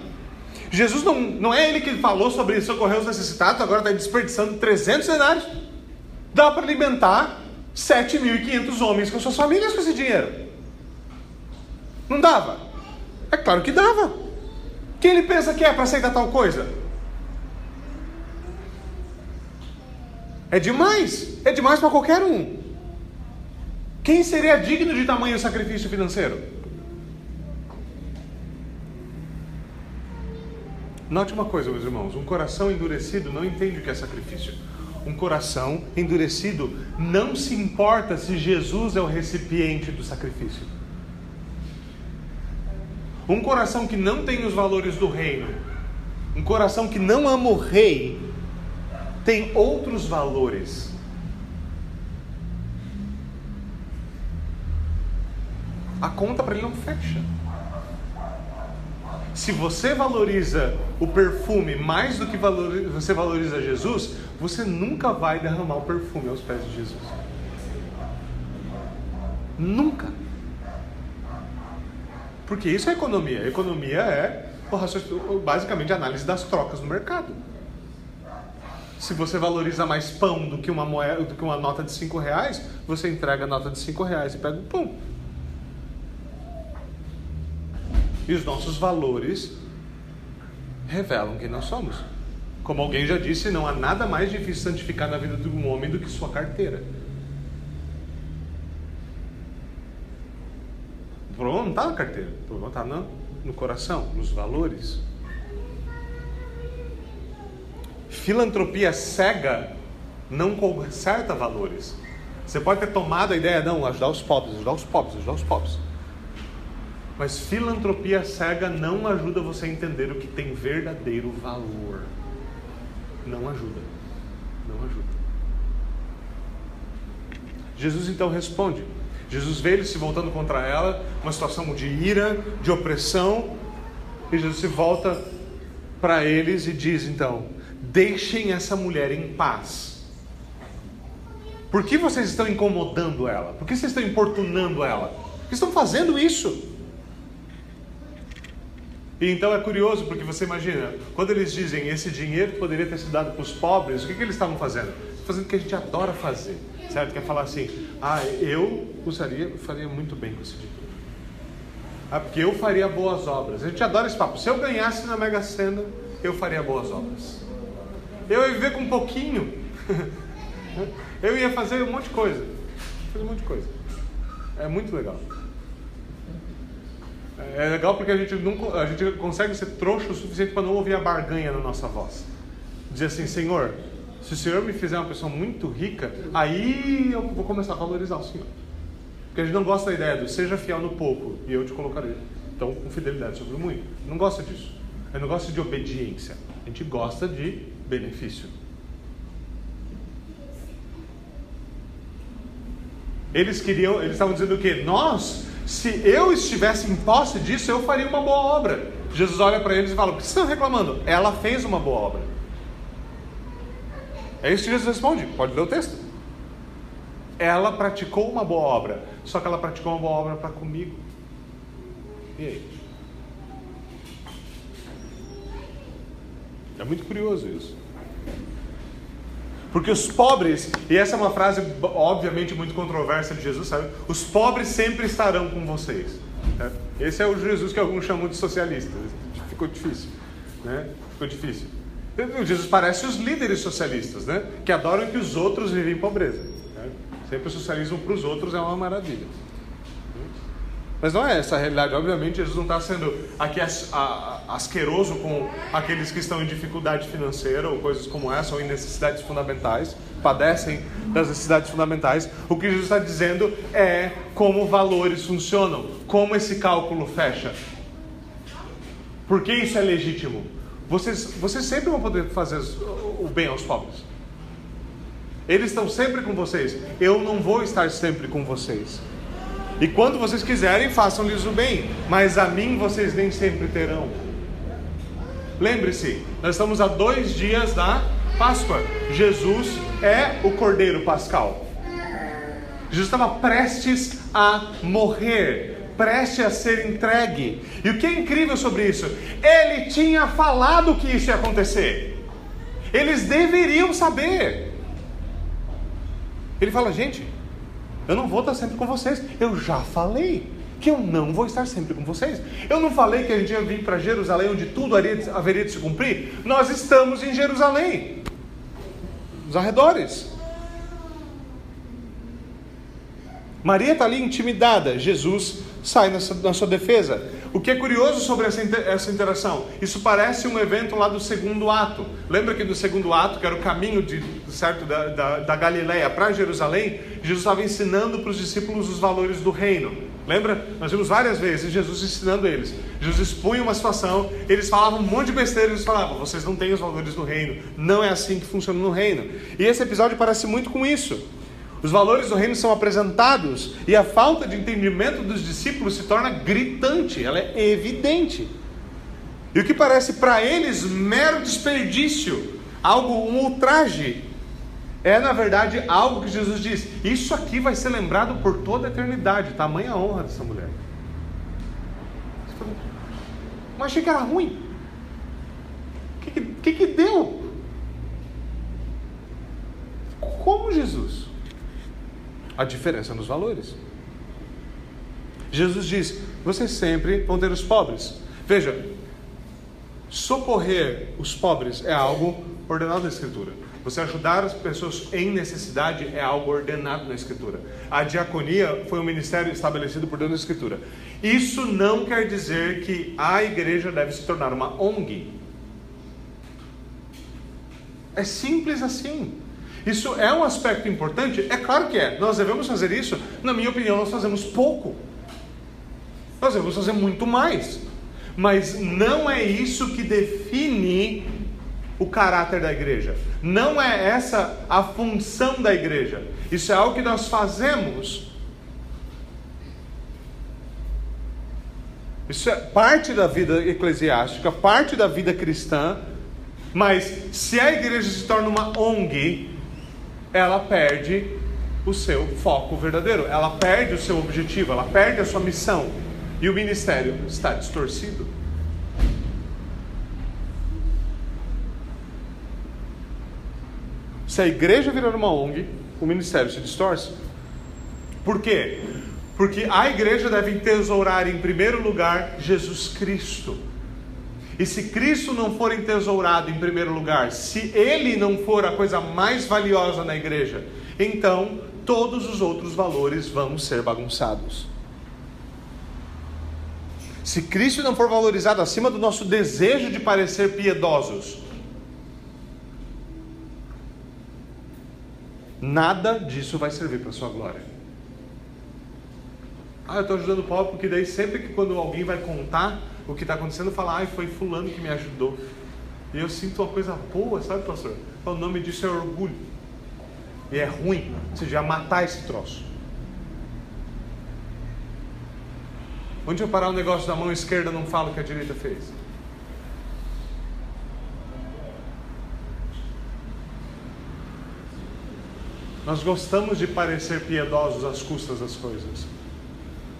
Jesus não, não é ele que falou sobre socorrer os necessitados, agora está desperdiçando 300 denários. Dá para alimentar 7.500 homens com suas famílias com esse dinheiro. Não dava? É claro que dava. Quem ele pensa que é para aceitar tal coisa? É demais. É demais para qualquer um. Quem seria digno de tamanho sacrifício financeiro? Note uma coisa, meus irmãos: um coração endurecido não entende o que é sacrifício. Um coração endurecido não se importa se Jesus é o recipiente do sacrifício. Um coração que não tem os valores do reino, um coração que não ama o rei, tem outros valores a conta para ele não fecha. Se você valoriza o perfume mais do que valoriza, você valoriza Jesus, você nunca vai derramar o perfume aos pés de Jesus. Nunca. Porque isso é economia. Economia é basicamente análise das trocas no mercado. Se você valoriza mais pão do que uma moeda, do que uma nota de cinco reais, você entrega a nota de cinco reais e pega o pão. E os nossos valores revelam quem nós somos. Como alguém já disse, não há nada mais difícil santificar na vida de um homem do que sua carteira. O problema não está na carteira, o problema está no, no coração, nos valores. Filantropia cega não conserta valores. Você pode ter tomado a ideia, não, ajudar os pobres, ajudar os pobres, ajudar os pobres. Mas filantropia cega não ajuda você a entender o que tem verdadeiro valor. Não ajuda. não ajuda. Jesus então responde. Jesus vê ele se voltando contra ela, uma situação de ira, de opressão, e Jesus se volta para eles e diz então: Deixem essa mulher em paz. Por que vocês estão incomodando ela? Por que vocês estão importunando ela? Por que estão fazendo isso? E então é curioso, porque você imagina, quando eles dizem esse dinheiro poderia ter sido dado para os pobres, o que, que eles estavam fazendo? Fazendo o que a gente adora fazer, certo? Que é falar assim, ah, eu usaria, faria muito bem com esse dinheiro. Ah, porque eu faria boas obras. A gente adora esse papo. Se eu ganhasse na Mega Sena, eu faria boas obras. Eu ia viver com um pouquinho. eu ia fazer um monte de coisa. Fazer um monte de coisa. É muito legal. É legal porque a gente, não, a gente consegue ser trouxa o suficiente para não ouvir a barganha na nossa voz. Dizer assim, Senhor, se o Senhor me fizer uma pessoa muito rica, aí eu vou começar a valorizar o Senhor. Porque a gente não gosta da ideia do seja fiel no pouco e eu te colocarei. Então, com fidelidade sobre o muito. Não gosta disso. Gente não gosta de obediência. A gente gosta de benefício. Eles queriam, eles estavam dizendo o quê? Nós se eu estivesse em posse disso, eu faria uma boa obra. Jesus olha para eles e fala: O que vocês estão reclamando? Ela fez uma boa obra. É isso que Jesus responde. Pode ler o texto. Ela praticou uma boa obra. Só que ela praticou uma boa obra para comigo. E aí? É muito curioso isso. Porque os pobres, e essa é uma frase obviamente muito controversa de Jesus, sabe? Os pobres sempre estarão com vocês. Né? Esse é o Jesus que alguns chamam de socialista. Ficou difícil, né? Ficou difícil. Jesus parece os líderes socialistas, né? Que adoram que os outros vivem em pobreza. Né? Sempre o socialismo para os outros é uma maravilha. Mas não é essa a realidade. Obviamente, Jesus não está sendo aqui asqueroso com aqueles que estão em dificuldade financeira ou coisas como essa, ou em necessidades fundamentais, padecem das necessidades fundamentais. O que Jesus está dizendo é como valores funcionam, como esse cálculo fecha. Por que isso é legítimo? Vocês, vocês sempre vão poder fazer o bem aos pobres. Eles estão sempre com vocês. Eu não vou estar sempre com vocês. E quando vocês quiserem, façam-lhes o bem, mas a mim vocês nem sempre terão. Lembre-se, nós estamos a dois dias da Páscoa. Jesus é o Cordeiro Pascal. Jesus estava prestes a morrer, prestes a ser entregue. E o que é incrível sobre isso? Ele tinha falado que isso ia acontecer. Eles deveriam saber. Ele fala, gente, eu não vou estar sempre com vocês. Eu já falei que eu não vou estar sempre com vocês. Eu não falei que a gente ia vir para Jerusalém, onde tudo haveria de se cumprir. Nós estamos em Jerusalém, nos arredores. Maria está ali intimidada. Jesus sai nessa, na sua defesa. O que é curioso sobre essa, essa interação? Isso parece um evento lá do segundo ato. Lembra que do segundo ato, que era o caminho de, certo, da, da, da Galileia para Jerusalém, Jesus estava ensinando para os discípulos os valores do reino. Lembra? Nós vimos várias vezes Jesus ensinando eles. Jesus expunha uma situação, eles falavam um monte de besteira, eles falavam: vocês não têm os valores do reino, não é assim que funciona no reino. E esse episódio parece muito com isso. Os valores do reino são apresentados e a falta de entendimento dos discípulos se torna gritante, ela é evidente. E o que parece para eles mero desperdício, algo, um ultraje, é na verdade algo que Jesus diz: Isso aqui vai ser lembrado por toda a eternidade, tamanha honra dessa mulher. Mas achei que era ruim. O que, que, que deu? Como Jesus? A diferença nos valores. Jesus diz: vocês sempre vão ter os pobres. Veja, socorrer os pobres é algo ordenado na Escritura. Você ajudar as pessoas em necessidade é algo ordenado na Escritura. A diaconia foi um ministério estabelecido por Deus na Escritura. Isso não quer dizer que a igreja deve se tornar uma ONG. É simples assim. Isso é um aspecto importante? É claro que é. Nós devemos fazer isso? Na minha opinião, nós fazemos pouco. Nós devemos fazer muito mais. Mas não é isso que define o caráter da igreja. Não é essa a função da igreja. Isso é algo que nós fazemos. Isso é parte da vida eclesiástica, parte da vida cristã. Mas se a igreja se torna uma ONG, ela perde o seu foco verdadeiro, ela perde o seu objetivo, ela perde a sua missão. E o ministério está distorcido. Se a igreja virar uma ONG, o ministério se distorce. Por quê? Porque a igreja deve entesourar em primeiro lugar Jesus Cristo. E se Cristo não for entesourado em primeiro lugar, se ele não for a coisa mais valiosa na igreja, então todos os outros valores vão ser bagunçados. Se Cristo não for valorizado acima do nosso desejo de parecer piedosos, Nada disso vai servir para a sua glória. Ah, eu estou ajudando o pobre porque daí sempre que quando alguém vai contar o que está acontecendo, fala, ah, foi fulano que me ajudou. E eu sinto uma coisa boa, sabe, pastor? O nome disso é orgulho. E é ruim. Você já matar esse troço. Onde eu parar o negócio da mão esquerda, não falo que a direita fez. Nós gostamos de parecer piedosos às custas das coisas.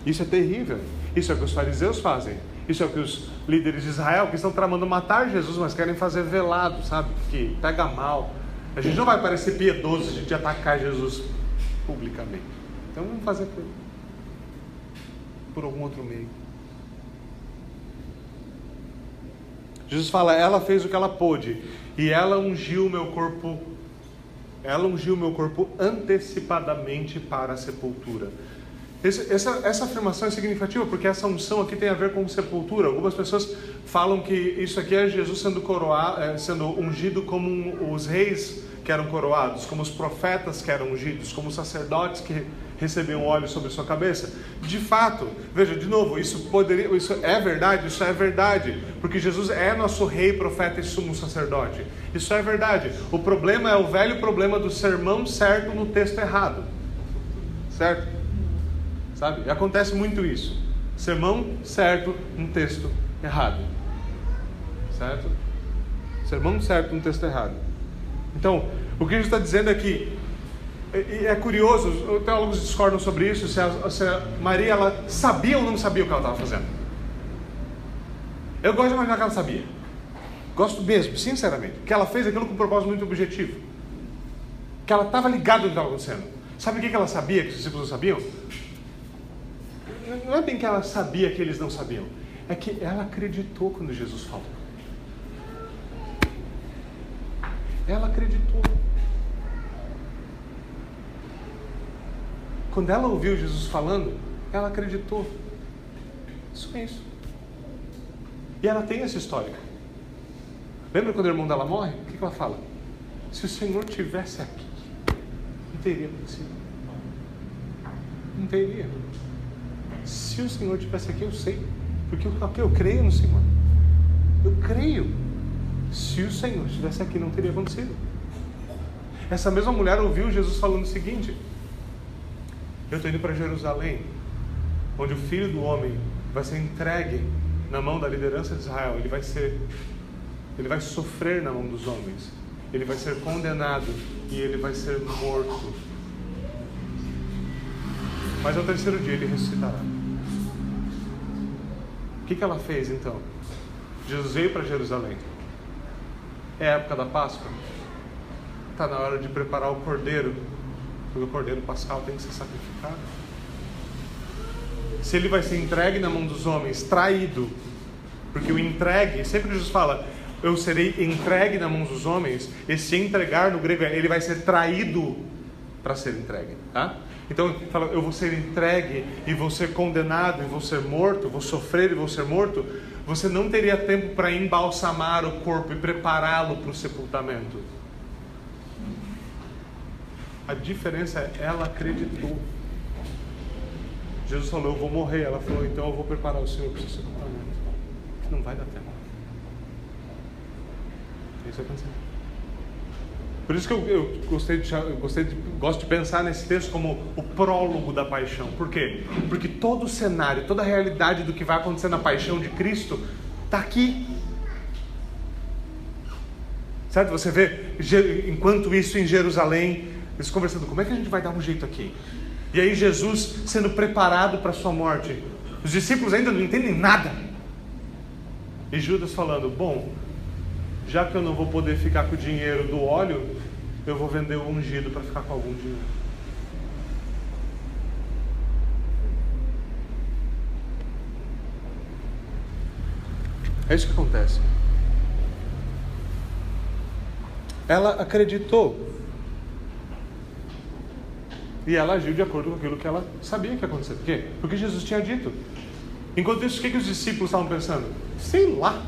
Isso é terrível. Isso é o que os fariseus fazem. Isso é o que os líderes de Israel, que estão tramando matar Jesus, mas querem fazer velado, sabe? Que pega mal. A gente não vai parecer piedoso gente atacar Jesus publicamente. Então vamos fazer por, por algum outro meio. Jesus fala: ela fez o que ela pôde, e ela ungiu o meu corpo ela ungiu meu corpo antecipadamente para a sepultura. Esse, essa, essa afirmação é significativa porque essa unção aqui tem a ver com sepultura. Algumas pessoas falam que isso aqui é Jesus sendo, coroado, é, sendo ungido como os reis que eram coroados, como os profetas que eram ungidos, como os sacerdotes que recebiam óleo sobre sua cabeça. De fato, veja, de novo, isso poderia, isso é verdade, isso é verdade, porque Jesus é nosso rei, profeta e sumo sacerdote. Isso é verdade. O problema é o velho problema do sermão certo no texto errado. Certo? Sabe? E acontece muito isso. Sermão certo no texto errado. Certo? Sermão certo no texto errado. Então, o que Jesus está dizendo é que e é curioso, teólogos discordam sobre isso, se a, se a Maria ela sabia ou não sabia o que ela estava fazendo. Eu gosto de imaginar que ela sabia. Gosto mesmo, sinceramente. Que ela fez aquilo com um propósito muito objetivo. Que ela estava ligada no que estava acontecendo. Sabe o que ela sabia que os discípulos não sabiam? Não é bem que ela sabia que eles não sabiam. É que ela acreditou quando Jesus falou. Ela acreditou. Quando ela ouviu Jesus falando, ela acreditou. Isso é isso. E ela tem essa história. Lembra quando o irmão dela morre? O que ela fala? Se o Senhor tivesse aqui, não teria acontecido. Não teria. Se o Senhor tivesse aqui, eu sei. Porque eu, eu creio no Senhor. Eu creio. Se o Senhor estivesse aqui, não teria acontecido. Essa mesma mulher ouviu Jesus falando o seguinte: eu estou indo para Jerusalém, onde o filho do homem vai ser entregue na mão da liderança de Israel. Ele vai ser, ele vai sofrer na mão dos homens. Ele vai ser condenado e ele vai ser morto. Mas ao terceiro dia ele ressuscitará. Que, que ela fez então? Jesus veio para Jerusalém. É a época da Páscoa. Está na hora de preparar o cordeiro porque o cordeiro pascal tem que ser sacrificado. Se ele vai ser entregue na mão dos homens, traído, porque o entregue, sempre Jesus fala, eu serei entregue na mão dos homens, esse entregar no grego, ele vai ser traído para ser entregue, tá? Então, fala, eu vou ser entregue e vou ser condenado e vou ser morto, vou sofrer e vou ser morto. Você não teria tempo para embalsamar o corpo e prepará-lo para o sepultamento. A diferença é ela acreditou. Jesus falou, eu vou morrer. Ela falou, então eu vou preparar o Senhor para o seu sepultamento. Que não vai dar tempo. Isso vai acontecer. Por isso que eu, eu gostei de, eu gostei de, gosto de pensar nesse texto como o prólogo da paixão. Por quê? Porque todo o cenário, toda a realidade do que vai acontecer na paixão de Cristo está aqui. Certo? Você vê, enquanto isso em Jerusalém, eles conversando, como é que a gente vai dar um jeito aqui? E aí Jesus sendo preparado para a sua morte. Os discípulos ainda não entendem nada. E Judas falando, bom, já que eu não vou poder ficar com o dinheiro do óleo, eu vou vender o ungido para ficar com algum dinheiro. É isso que acontece. Ela acreditou. E ela agiu de acordo com aquilo que ela sabia que ia acontecer. Por quê? Porque Jesus tinha dito. Enquanto isso, o que, que os discípulos estavam pensando? Sei lá.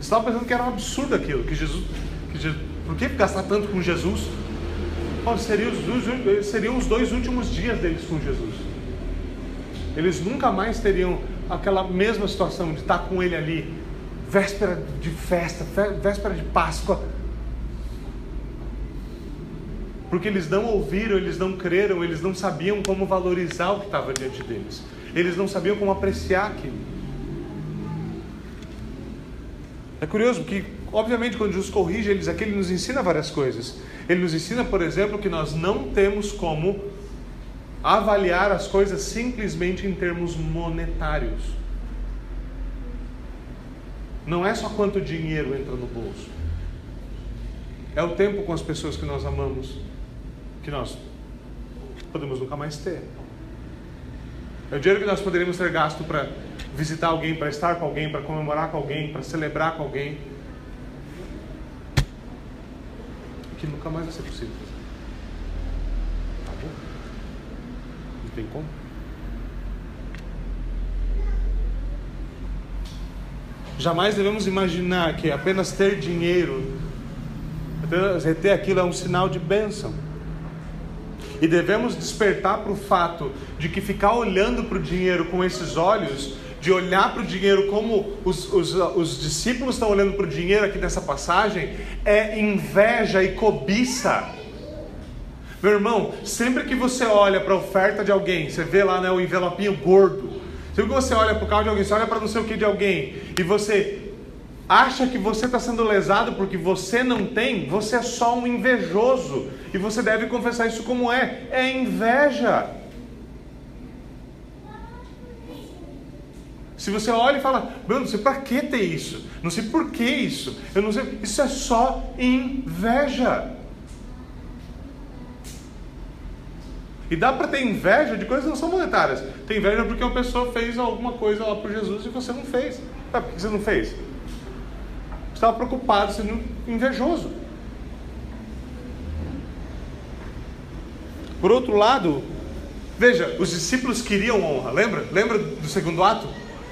Estavam pensando que era um absurdo aquilo, que Jesus, que Jesus por que gastar tanto com Jesus? Seriam, os, seriam os dois últimos dias deles com Jesus. Eles nunca mais teriam aquela mesma situação de estar com ele ali, véspera de festa, véspera de Páscoa. Porque eles não ouviram, eles não creram, eles não sabiam como valorizar o que estava diante deles. Eles não sabiam como apreciar aquilo. É curioso que, obviamente, quando Jesus corrige eles aqui, ele nos ensina várias coisas. Ele nos ensina, por exemplo, que nós não temos como avaliar as coisas simplesmente em termos monetários. Não é só quanto dinheiro entra no bolso. É o tempo com as pessoas que nós amamos, que nós podemos nunca mais ter. É o dinheiro que nós poderíamos ter gasto para visitar alguém, para estar com alguém, para comemorar com alguém, para celebrar com alguém. Que nunca mais vai ser possível. Tá bom? Não tem como. Jamais devemos imaginar que apenas ter dinheiro, reter aquilo é um sinal de bênção. E devemos despertar para o fato de que ficar olhando para o dinheiro com esses olhos de olhar para o dinheiro como os, os, os discípulos estão olhando para o dinheiro aqui nessa passagem, é inveja e cobiça. Meu irmão, sempre que você olha para a oferta de alguém, você vê lá né, o envelopinho gordo, sempre que você olha para o carro de alguém, você olha para não sei o que de alguém, e você acha que você está sendo lesado porque você não tem, você é só um invejoso. E você deve confessar isso como é: é inveja. Se você olha e fala, meu, não sei para que ter isso, não sei por que isso, eu não sei, isso é só inveja. E dá para ter inveja de coisas que não são monetárias. Tem inveja porque uma pessoa fez alguma coisa lá para Jesus e você não fez. Sabe por que você não fez? Você estava preocupado, sendo invejoso. Por outro lado, veja, os discípulos queriam honra, lembra? Lembra do segundo ato?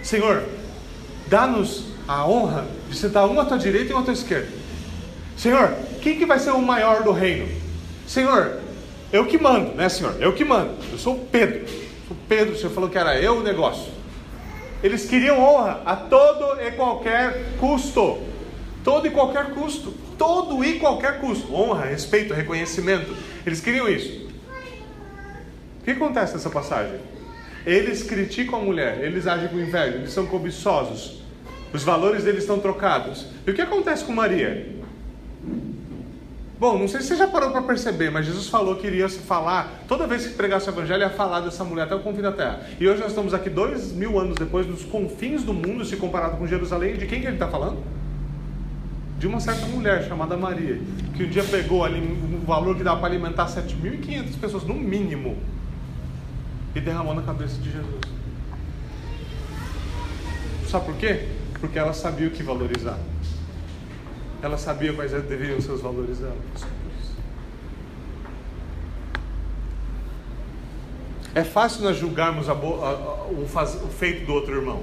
Senhor, dá-nos a honra de sentar um à tua direita e um à tua esquerda. Senhor, quem que vai ser o maior do reino? Senhor, eu que mando, né, Senhor? Eu que mando. Eu sou o Pedro. Sou Pedro, o Senhor falou que era eu o negócio. Eles queriam honra a todo e qualquer custo. Todo e qualquer custo. Todo e qualquer custo. Honra, respeito, reconhecimento. Eles queriam isso. O que acontece nessa passagem? Eles criticam a mulher, eles agem com inveja, eles são cobiçosos. Os valores deles estão trocados. E o que acontece com Maria? Bom, não sei se você já parou para perceber, mas Jesus falou que iria se falar, toda vez que pregasse o evangelho, ia falar dessa mulher até o confim da terra. E hoje nós estamos aqui dois mil anos depois, nos confins do mundo, se comparado com Jerusalém. De quem que ele está falando? De uma certa mulher chamada Maria, que um dia pegou ali um valor que dava para alimentar 7.500 pessoas, no mínimo e derramou na cabeça de Jesus. Sabe por quê? Porque ela sabia o que valorizar. Ela sabia quais deveriam ser os valores dela. É fácil nós julgarmos a, a, a, o, faz, o, feito do outro irmão.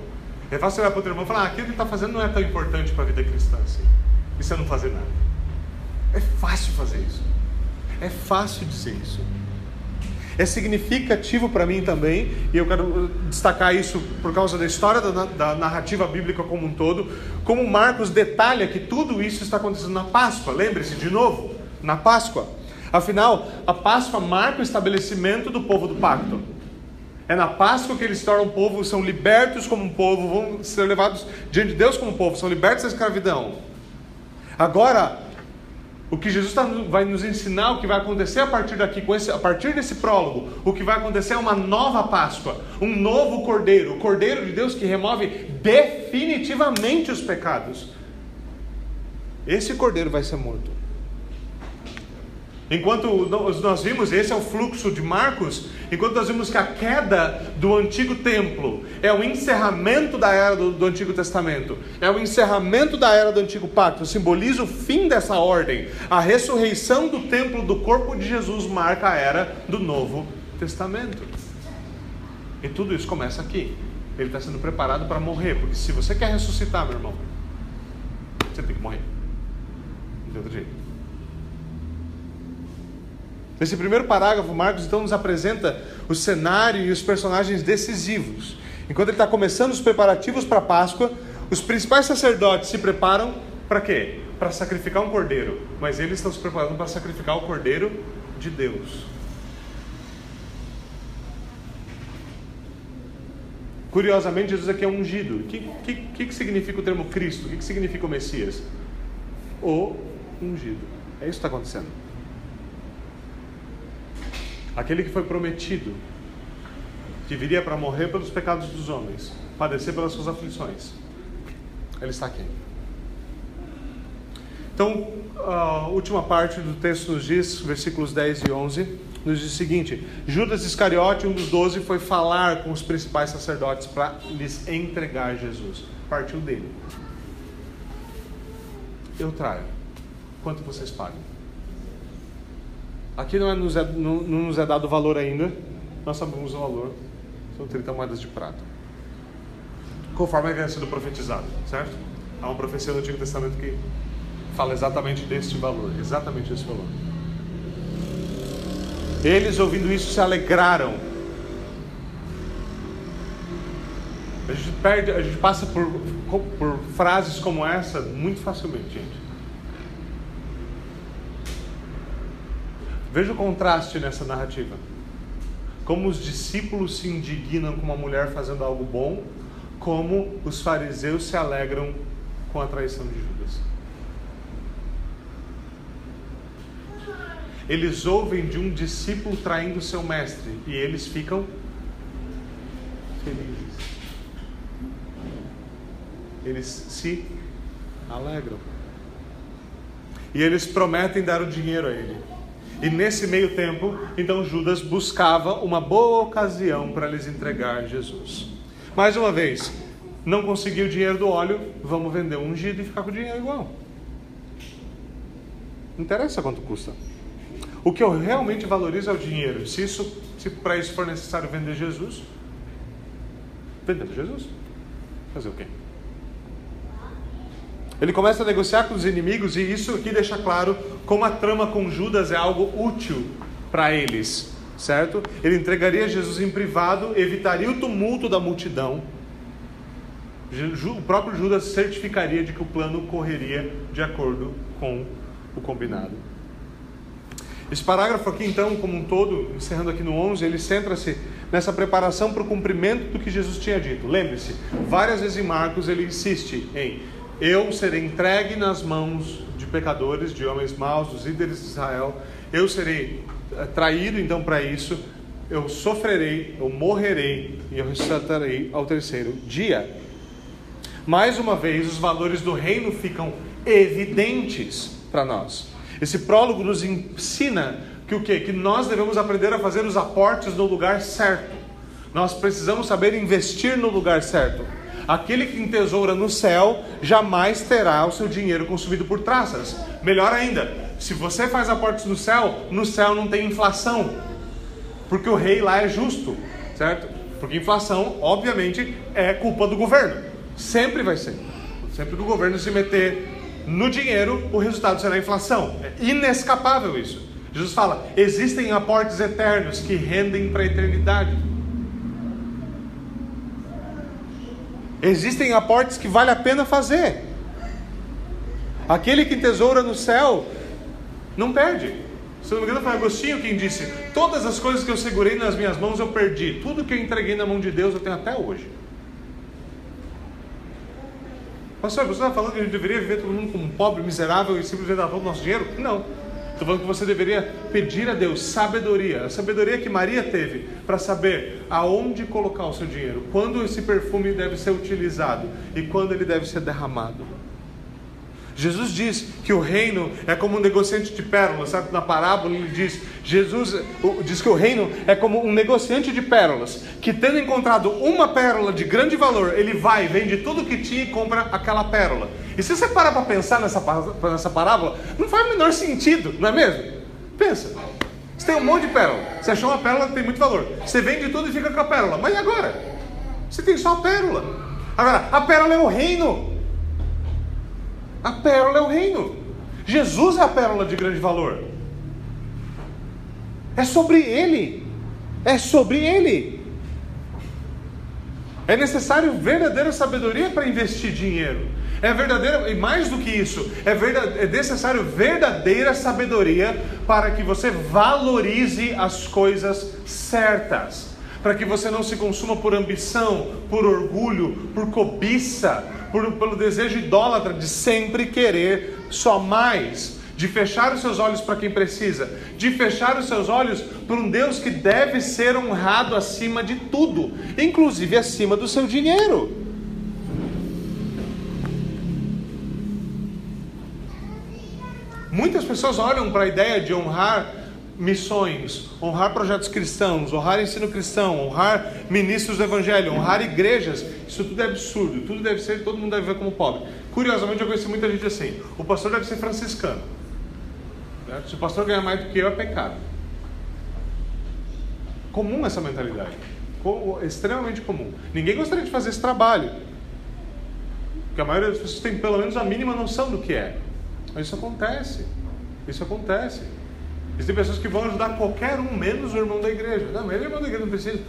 É fácil olhar para o outro irmão e falar: ah, aquilo que ele está fazendo não é tão importante para a vida cristã assim. Isso é não fazer nada. É fácil fazer isso. É fácil dizer isso. É significativo para mim também, e eu quero destacar isso por causa da história da, da, narrativa bíblica como um todo, como Marcos detalha que tudo isso está acontecendo na Páscoa. Lembre-se, de novo, na Páscoa. Afinal, a Páscoa marca o estabelecimento do povo do pacto. É na Páscoa que eles se tornam povo, são libertos como um povo, vão ser levados diante de Deus como um povo, são libertos da escravidão. Agora, o que Jesus tá, vai nos ensinar, o que vai acontecer a partir daqui, esse, a partir desse prólogo, o que vai acontecer é uma nova Páscoa, um novo Cordeiro, o Cordeiro de Deus que remove definitivamente os pecados. Esse Cordeiro vai ser morto. Enquanto nós vimos, esse é o fluxo de Marcos, enquanto nós vimos que a queda do antigo templo é o encerramento da era do, do, Antigo Testamento, é o encerramento da era do Antigo Pacto, simboliza o fim dessa ordem. A ressurreição do templo do corpo de Jesus marca a era do Novo Testamento. E tudo isso começa aqui. Ele está sendo preparado para morrer, porque se você quer ressuscitar, meu irmão, você tem que morrer. Não tem outro jeito. Nesse primeiro parágrafo, Marcos então nos apresenta o cenário e os personagens decisivos. Enquanto ele está começando os preparativos para a Páscoa, os principais sacerdotes se preparam para quê? Para sacrificar um cordeiro. Mas eles estão se preparando para sacrificar o cordeiro de Deus. Curiosamente, Jesus aqui é ungido. O que, que, que, significa o termo Cristo? O que, que significa o Messias? O ungido. É isso que está acontecendo. Aquele que foi prometido, que viria para morrer pelos pecados dos homens, padecer pelas suas aflições. Ele está aqui. Então, a última parte do texto nos diz, versículos 10 e 11, nos diz o seguinte: Judas Iscariote, um dos doze, foi falar com os principais sacerdotes para lhes entregar Jesus. Partiu dele. Eu traio. Quanto vocês pagam? Aqui não, é, nos é, não, não nos é dado valor ainda, nós sabemos o valor, são 30 moedas de prata. Conforme havia sido profetizado, certo? Há uma profecia do Antigo Testamento que fala exatamente deste valor, exatamente desse valor. Eles, ouvindo isso, se alegraram. A gente perde, a gente passa por, por frases como essa muito facilmente, gente. Veja o contraste nessa narrativa. Como os discípulos se indignam com uma mulher fazendo algo bom, como os fariseus se alegram com a traição de Judas. Eles ouvem de um discípulo traindo seu mestre e eles ficam felizes. Eles se alegram. E eles prometem dar o dinheiro a ele. E nesse meio tempo, então Judas buscava uma boa ocasião para lhes entregar Jesus. Mais uma vez, não conseguiu o dinheiro do óleo, vamos vender um ungido e ficar com o dinheiro igual. Não interessa quanto custa. O que eu realmente valorizo é o dinheiro. Se, isso, se para isso for necessário vender Jesus, vendemos Jesus. Fazer o quê? Ele começa a negociar com os inimigos e isso aqui deixa claro como a trama com Judas é algo útil para eles, certo? Ele entregaria Jesus em privado, evitaria o tumulto da multidão. O próprio Judas certificaria de que o plano correria de acordo com o combinado. Esse parágrafo aqui, então, como um todo, encerrando aqui no 11, ele centra-se nessa preparação para o cumprimento do que Jesus tinha dito. Lembre-se, várias vezes em Marcos ele insiste em eu serei entregue nas mãos de pecadores, de homens maus, dos líderes de Israel. Eu serei eh, traído então para isso. Eu sofrerei, eu morrerei e eu ressuscitarei ao terceiro dia. Mais uma vez, os valores do reino ficam evidentes para nós. Esse prólogo nos ensina que o quê? Que nós devemos aprender a fazer os aportes no lugar certo. Nós precisamos saber investir no lugar certo. Aquele que entesoura no céu jamais terá o seu dinheiro consumido por traças. Melhor ainda, se você faz aportes no céu, no céu não tem inflação, porque o rei lá é justo, certo? Porque inflação, obviamente, é culpa do governo. Sempre vai ser. Sempre do governo se meter no dinheiro, o resultado será inflação. É inescapável isso. Jesus fala: existem aportes eternos que rendem para a eternidade. Existem aportes que vale a pena fazer. Aquele que tesoura no céu não perde. Se não me engano, foi Agostinho quem disse: Todas as coisas que eu segurei nas minhas mãos eu perdi. Tudo que eu entreguei na mão de Deus eu tenho até hoje. Pastor, você está falando que a gente deveria viver todo mundo como um pobre, miserável e simplesmente dar todo o nosso dinheiro? Não. Estou falando que você deveria pedir a Deus sabedoria, a sabedoria que Maria teve para saber aonde colocar o seu dinheiro, quando esse perfume deve ser utilizado e quando ele deve ser derramado. Jesus diz que o reino é como um negociante de pérolas, sabe? Na parábola ele diz, Jesus diz que o reino é como um negociante de pérolas, que tendo encontrado uma pérola de grande valor, ele vai, vende tudo que tinha e compra aquela pérola. E se você parar para pensar nessa, nessa parábola, não faz o menor sentido, não é mesmo? Pensa. Você tem um monte de pérola. Você achou uma pérola que tem muito valor. Você vende tudo e fica com a pérola. Mas e agora? Você tem só a pérola. Agora, a pérola é o reino. A pérola é o reino. Jesus é a pérola de grande valor. É sobre ele. É sobre ele. É necessário verdadeira sabedoria para investir dinheiro. É verdadeira, e mais do que isso, é, verdade, é necessário verdadeira sabedoria para que você valorize as coisas certas. Para que você não se consuma por ambição, por orgulho, por cobiça, por, pelo desejo idólatra de sempre querer só mais, de fechar os seus olhos para quem precisa, de fechar os seus olhos para um Deus que deve ser honrado acima de tudo, inclusive acima do seu dinheiro. Muitas pessoas olham para a ideia de honrar missões, honrar projetos cristãos, honrar ensino cristão, honrar ministros do evangelho, honrar igrejas, isso tudo é absurdo, tudo deve ser, todo mundo deve ver como pobre. Curiosamente, eu conheci muita gente assim: o pastor deve ser franciscano. Né? Se o pastor ganhar mais do que eu, é pecado. Comum essa mentalidade, extremamente comum. Ninguém gostaria de fazer esse trabalho, porque a maioria das pessoas tem pelo menos a mínima noção do que é. Mas isso acontece, isso acontece. Existem pessoas que vão ajudar qualquer um, menos o irmão da igreja. Não, ele é irmão da igreja, não precisa.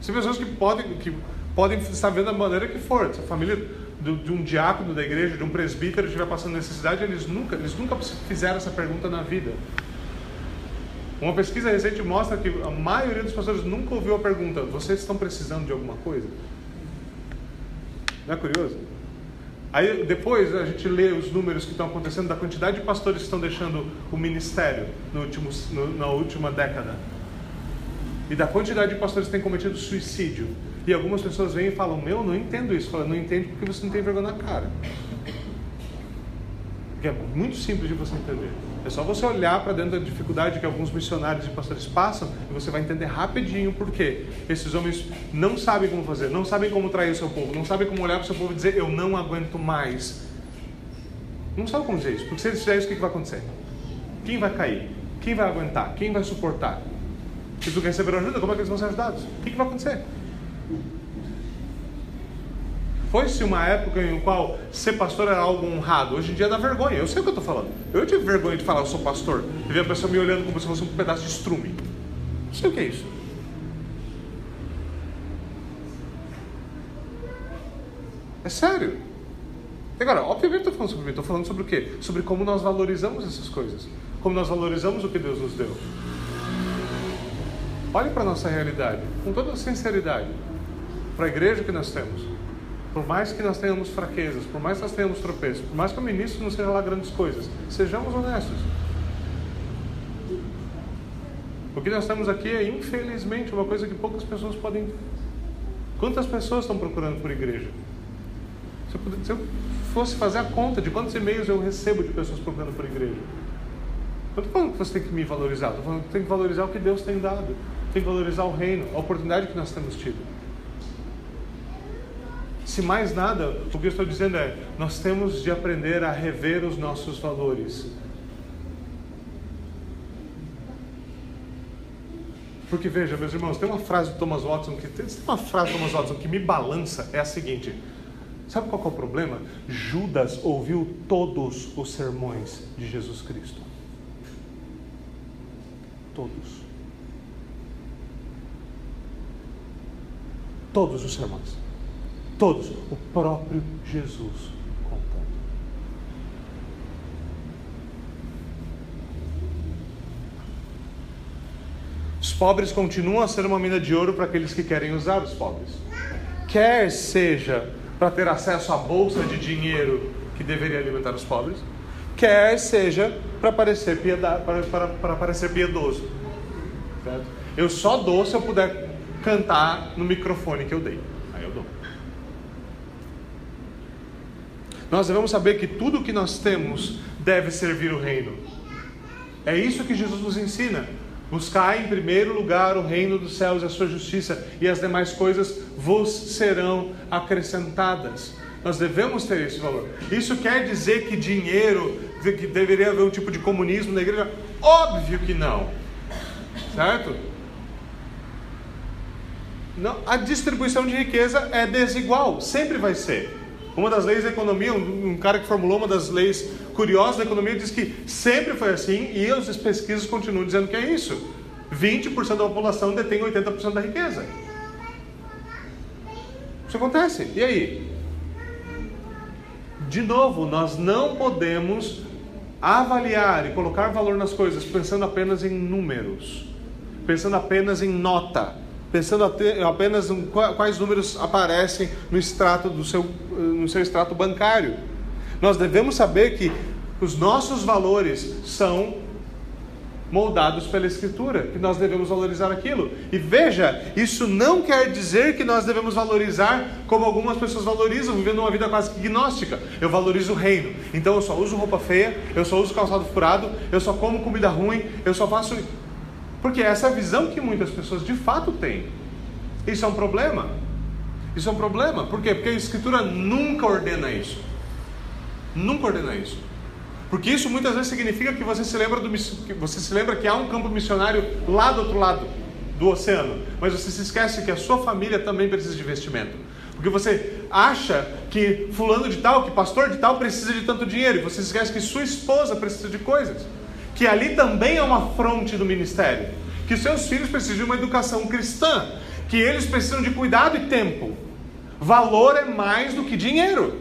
Existem pessoas que podem, que podem estar vendo da maneira que for. Se a família do, de um diácono da igreja, de um presbítero estiver passando necessidade, eles nunca, eles nunca fizeram essa pergunta na vida. Uma pesquisa recente mostra que a maioria dos pastores nunca ouviu a pergunta: vocês estão precisando de alguma coisa? Não é curioso? Aí depois a gente lê os números que estão acontecendo da quantidade de pastores que estão deixando o ministério no último, no, na última década. E da quantidade de pastores que têm cometido suicídio. E algumas pessoas vêm e falam: Meu, não entendo isso. Fala, não entende porque você não tem vergonha na cara. Que é muito simples de você entender. É só você olhar para dentro da dificuldade que alguns missionários e pastores passam e você vai entender rapidinho por quê. Esses homens não sabem como fazer, não sabem como trair o seu povo, não sabem como olhar para o seu povo e dizer eu não aguento mais. Não sabem como dizer isso, porque se eles fizerem isso, o que vai acontecer? Quem vai cair? Quem vai aguentar? Quem vai suportar? Se tu receberam ajuda, como é que eles vão ser ajudados? O que vai acontecer? Foi-se uma época em qual ser pastor era algo honrado. Hoje em dia dá vergonha. Eu sei o que eu estou falando. Eu tive vergonha de falar, eu sou pastor. E ver a pessoa me olhando como se fosse um pedaço de estrume. Não sei o que é isso. É sério. Agora, obviamente estou falando sobre mim, estou falando sobre o quê? Sobre como nós valorizamos essas coisas. Como nós valorizamos o que Deus nos deu. Olhe para a nossa realidade, com toda sinceridade, para a igreja que nós temos. Por mais que nós tenhamos fraquezas, por mais que nós tenhamos tropeços, por mais que o ministro não seja lá grandes coisas, sejamos honestos. O que nós temos aqui é, infelizmente, uma coisa que poucas pessoas podem. Quantas pessoas estão procurando por igreja? Se eu, se eu fosse fazer a conta de quantos e-mails eu recebo de pessoas procurando por igreja, eu estou falando que você tem que me valorizar, estou falando que tem que valorizar o que Deus tem dado, tem que valorizar o reino, a oportunidade que nós temos tido. Se mais nada, o que eu estou dizendo é: nós temos de aprender a rever os nossos valores. Porque veja, meus irmãos, tem uma frase do Thomas Watson que tem uma frase do Thomas Watson que me balança, é a seguinte: Sabe qual é o problema? Judas ouviu todos os sermões de Jesus Cristo. todos. Todos os sermões. Todos. O próprio Jesus contando. Os pobres continuam a ser uma mina de ouro para aqueles que querem usar os pobres. Quer seja para ter acesso à bolsa de dinheiro que deveria alimentar os pobres, quer seja para parecer, parecer piedoso. Certo? Eu só dou se eu puder cantar no microfone que eu dei. Aí eu dou. Nós devemos saber que tudo que nós temos deve servir o reino. É isso que Jesus nos ensina. Buscai em primeiro lugar o reino dos céus e a sua justiça, e as demais coisas vos serão acrescentadas. Nós devemos ter esse valor. Isso quer dizer que dinheiro, que deveria haver um tipo de comunismo na igreja? Óbvio que não. Certo? Não, a distribuição de riqueza é desigual, sempre vai ser. Uma das leis da economia, um, cara que formulou uma das leis curiosas da economia, diz que sempre foi assim e as pesquisas continuam dizendo que é isso. 20% da população detém 80% da riqueza. Isso acontece. E aí? De novo, nós não podemos avaliar e colocar valor nas coisas pensando apenas em números, pensando apenas em nota, pensando apenas em quais números aparecem no extrato do seu, no seu extrato bancário. Nós devemos saber que os nossos valores são moldados pela Escritura, que nós devemos valorizar aquilo. E veja, isso não quer dizer que nós devemos valorizar como algumas pessoas valorizam, vivendo uma vida quase gnóstica. Eu valorizo o reino, então eu só uso roupa feia, eu só uso calçado furado, eu só como comida ruim, eu só faço. Porque essa é a visão que muitas pessoas de fato têm. Isso é um problema. Isso é um problema. Por quê? Porque a Escritura nunca ordena isso. Nunca ordena isso. Porque isso muitas vezes significa que você se lembra do que você se lembra que há um campo missionário lá do outro lado do oceano, mas você se esquece que a sua família também precisa de investimento. Porque você acha que fulano de tal, que pastor de tal precisa de tanto dinheiro, e você se esquece que sua esposa precisa de coisas. Que ali também é uma fronte do ministério. Que seus filhos precisam de uma educação cristã, que eles precisam de cuidado e tempo. Valor é mais do que dinheiro.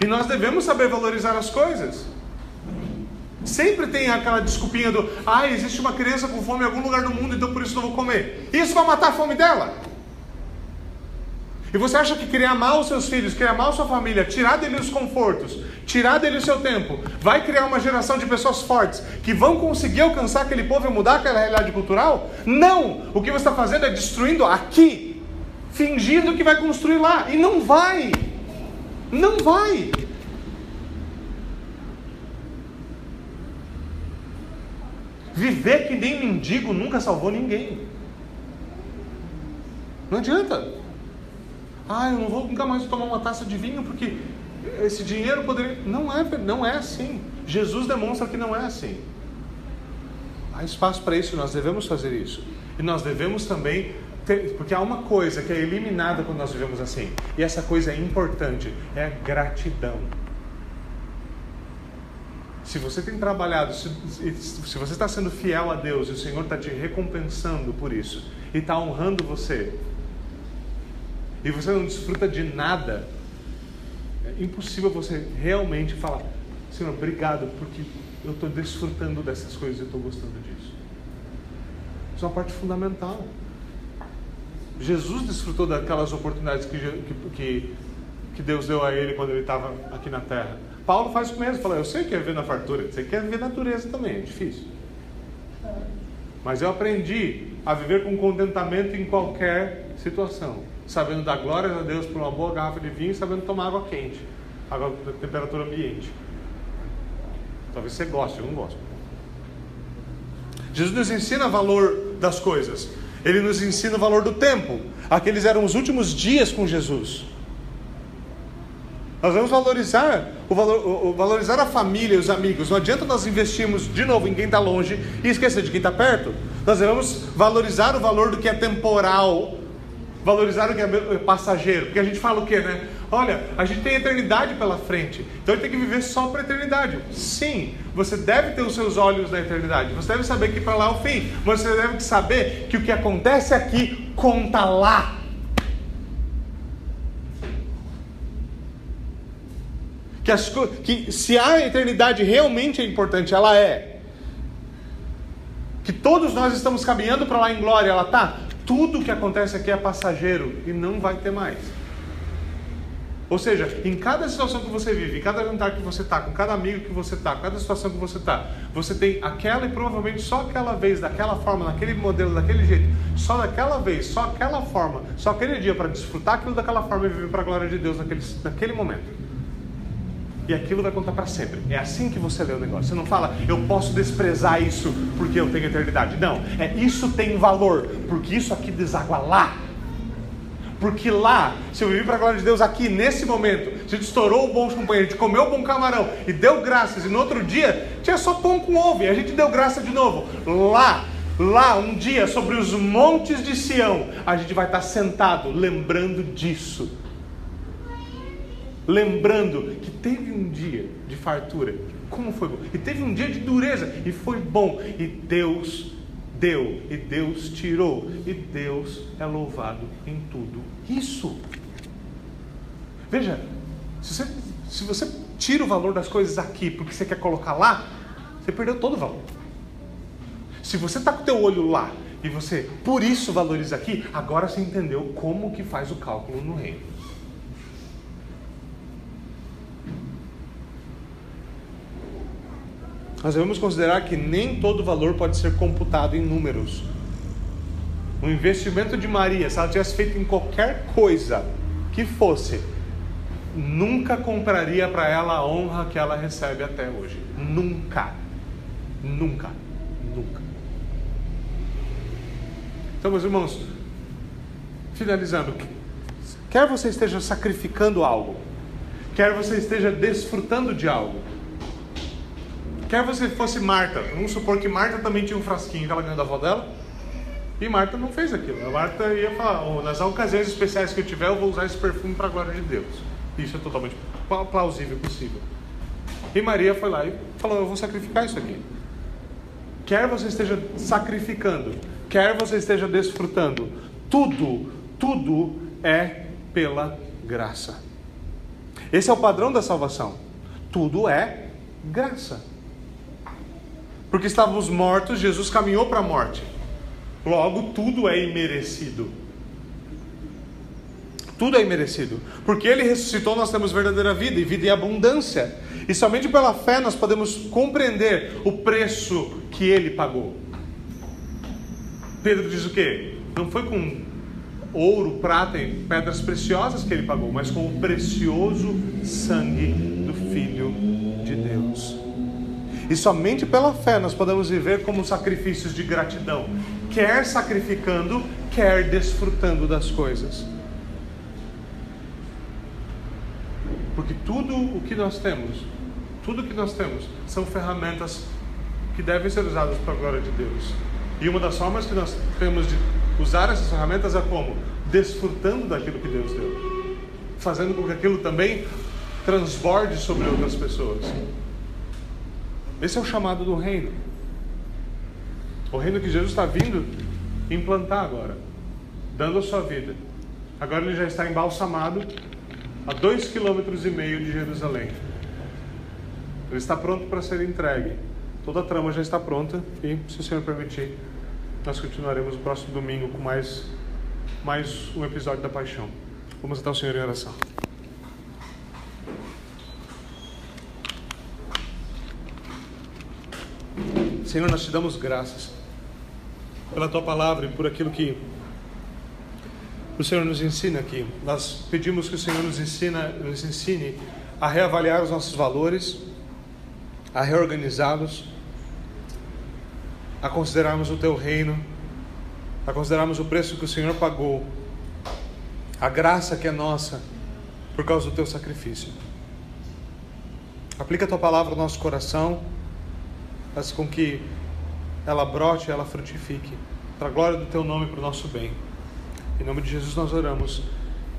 E nós devemos saber valorizar as coisas. Sempre tem aquela desculpinha do, ah, existe uma criança com fome em algum lugar do mundo, então por isso não vou comer. Isso vai matar a fome dela. E você acha que criar mal os seus filhos, criar mal sua família, tirar dele os confortos, tirar dele o seu tempo, vai criar uma geração de pessoas fortes que vão conseguir alcançar aquele povo e mudar aquela realidade cultural? Não! O que você está fazendo é destruindo aqui, fingindo que vai construir lá. E não vai! Não vai! Viver que nem mendigo nunca salvou ninguém. Não adianta. Ah, eu não vou nunca mais tomar uma taça de vinho porque esse dinheiro poderia. Não é, não é assim. Jesus demonstra que não é assim. Há espaço para isso, nós devemos fazer isso. E nós devemos também ter, porque há uma coisa que é eliminada quando nós vivemos assim. E essa coisa é importante, é a gratidão. Se você tem trabalhado, se, se você está sendo fiel a Deus e o Senhor está te recompensando por isso e está honrando você, e você não desfruta de nada, é impossível você realmente falar: Senhor, obrigado, porque eu estou desfrutando dessas coisas e estou gostando disso. Isso é uma parte fundamental. Jesus desfrutou daquelas oportunidades que, que, que Deus deu a ele quando ele estava aqui na terra. Paulo faz o mesmo, fala, eu sei que é viver na fartura, você quer viver na natureza também, é difícil. Mas eu aprendi a viver com contentamento em qualquer situação, sabendo dar glórias a Deus por uma boa garrafa de vinho e sabendo tomar água quente, água da temperatura ambiente. Talvez você goste, eu não gosto. Jesus nos ensina o valor das coisas. Ele nos ensina o valor do tempo. Aqueles eram os últimos dias com Jesus. Nós vamos valorizar o, valor, o, valorizar a família os amigos. Não adianta nós investirmos de novo em quem está longe e esquecer de quem está perto. Nós devemos valorizar o valor do que é temporal, valorizar o que é passageiro. Porque a gente fala o quê, né? olha, a gente tem eternidade pela frente, então a gente tem que viver só para a eternidade. Sim, você deve ter os seus olhos na eternidade, você deve saber que para lá é o fim, você deve saber que o que acontece aqui conta lá. Que, as, que se a eternidade realmente é importante, ela é. Que todos nós estamos caminhando para lá em glória, ela está. Tudo que acontece aqui é passageiro e não vai ter mais. Ou seja, em cada situação que você vive, em cada jantar que você está, com cada amigo que você está, cada situação que você está, você tem aquela e provavelmente só aquela vez, daquela forma, naquele modelo, daquele jeito, só daquela vez, só aquela forma, só aquele dia para desfrutar aquilo daquela forma e viver para a glória de Deus naquele, naquele momento e aquilo vai contar para sempre. É assim que você lê o negócio. Você não fala, eu posso desprezar isso porque eu tenho eternidade. Não, é isso tem valor, porque isso aqui deságua lá. Porque lá, se eu vivi para a glória de Deus aqui, nesse momento, gente estourou o bom companheiro, gente comeu o bom camarão e deu graças, e no outro dia tinha só pão com ovo, e a gente deu graça de novo. Lá, lá, um dia, sobre os montes de Sião, a gente vai estar sentado lembrando disso lembrando que teve um dia de fartura, como foi bom, e teve um dia de dureza, e foi bom, e Deus deu, e Deus tirou, e Deus é louvado em tudo isso. Veja, se você, se você tira o valor das coisas aqui porque você quer colocar lá, você perdeu todo o valor. Se você está com o teu olho lá e você por isso valoriza aqui, agora você entendeu como que faz o cálculo no reino. Nós devemos considerar que nem todo valor pode ser computado em números. O investimento de Maria, se ela tivesse feito em qualquer coisa que fosse, nunca compraria para ela a honra que ela recebe até hoje. Nunca. Nunca. Nunca. Então, meus irmãos, finalizando, quer você esteja sacrificando algo, quer você esteja desfrutando de algo, Quer você fosse Marta, vamos supor que Marta também tinha um frasquinho que ela ganhou da avó dela, e Marta não fez aquilo. A Marta ia falar: oh, nas ocasiões especiais que eu tiver, eu vou usar esse perfume para a glória de Deus. Isso é totalmente plausível e possível. E Maria foi lá e falou: Eu vou sacrificar isso aqui. Quer você esteja sacrificando, quer você esteja desfrutando, tudo, tudo é pela graça. Esse é o padrão da salvação. Tudo é graça. Porque estávamos mortos, Jesus caminhou para a morte. Logo, tudo é imerecido. Tudo é imerecido. Porque ele ressuscitou, nós temos verdadeira vida e vida em abundância. E somente pela fé nós podemos compreender o preço que ele pagou. Pedro diz o quê? Não foi com ouro, prata e pedras preciosas que ele pagou, mas com o precioso sangue do Filho de Deus. E somente pela fé nós podemos viver como sacrifícios de gratidão, quer sacrificando, quer desfrutando das coisas. Porque tudo o que nós temos, tudo o que nós temos, são ferramentas que devem ser usadas para a glória de Deus. E uma das formas que nós temos de usar essas ferramentas é como? Desfrutando daquilo que Deus deu, fazendo com que aquilo também transborde sobre outras pessoas. Esse é o chamado do reino. O reino que Jesus está vindo implantar agora, dando a sua vida. Agora ele já está embalsamado a dois quilômetros e meio de Jerusalém. Ele está pronto para ser entregue. Toda a trama já está pronta e, se o Senhor permitir, nós continuaremos no próximo domingo com mais, mais um episódio da Paixão. Vamos até o Senhor em oração. Senhor, nós te damos graças pela tua palavra e por aquilo que o Senhor nos ensina aqui. Nós pedimos que o Senhor nos, ensina, nos ensine a reavaliar os nossos valores, a reorganizá-los, a considerarmos o teu reino, a considerarmos o preço que o Senhor pagou, a graça que é nossa por causa do teu sacrifício. Aplica a tua palavra no nosso coração faz com que ela brote, ela frutifique, para a glória do Teu nome e para o nosso bem. Em nome de Jesus nós oramos.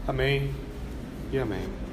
Amém e amém.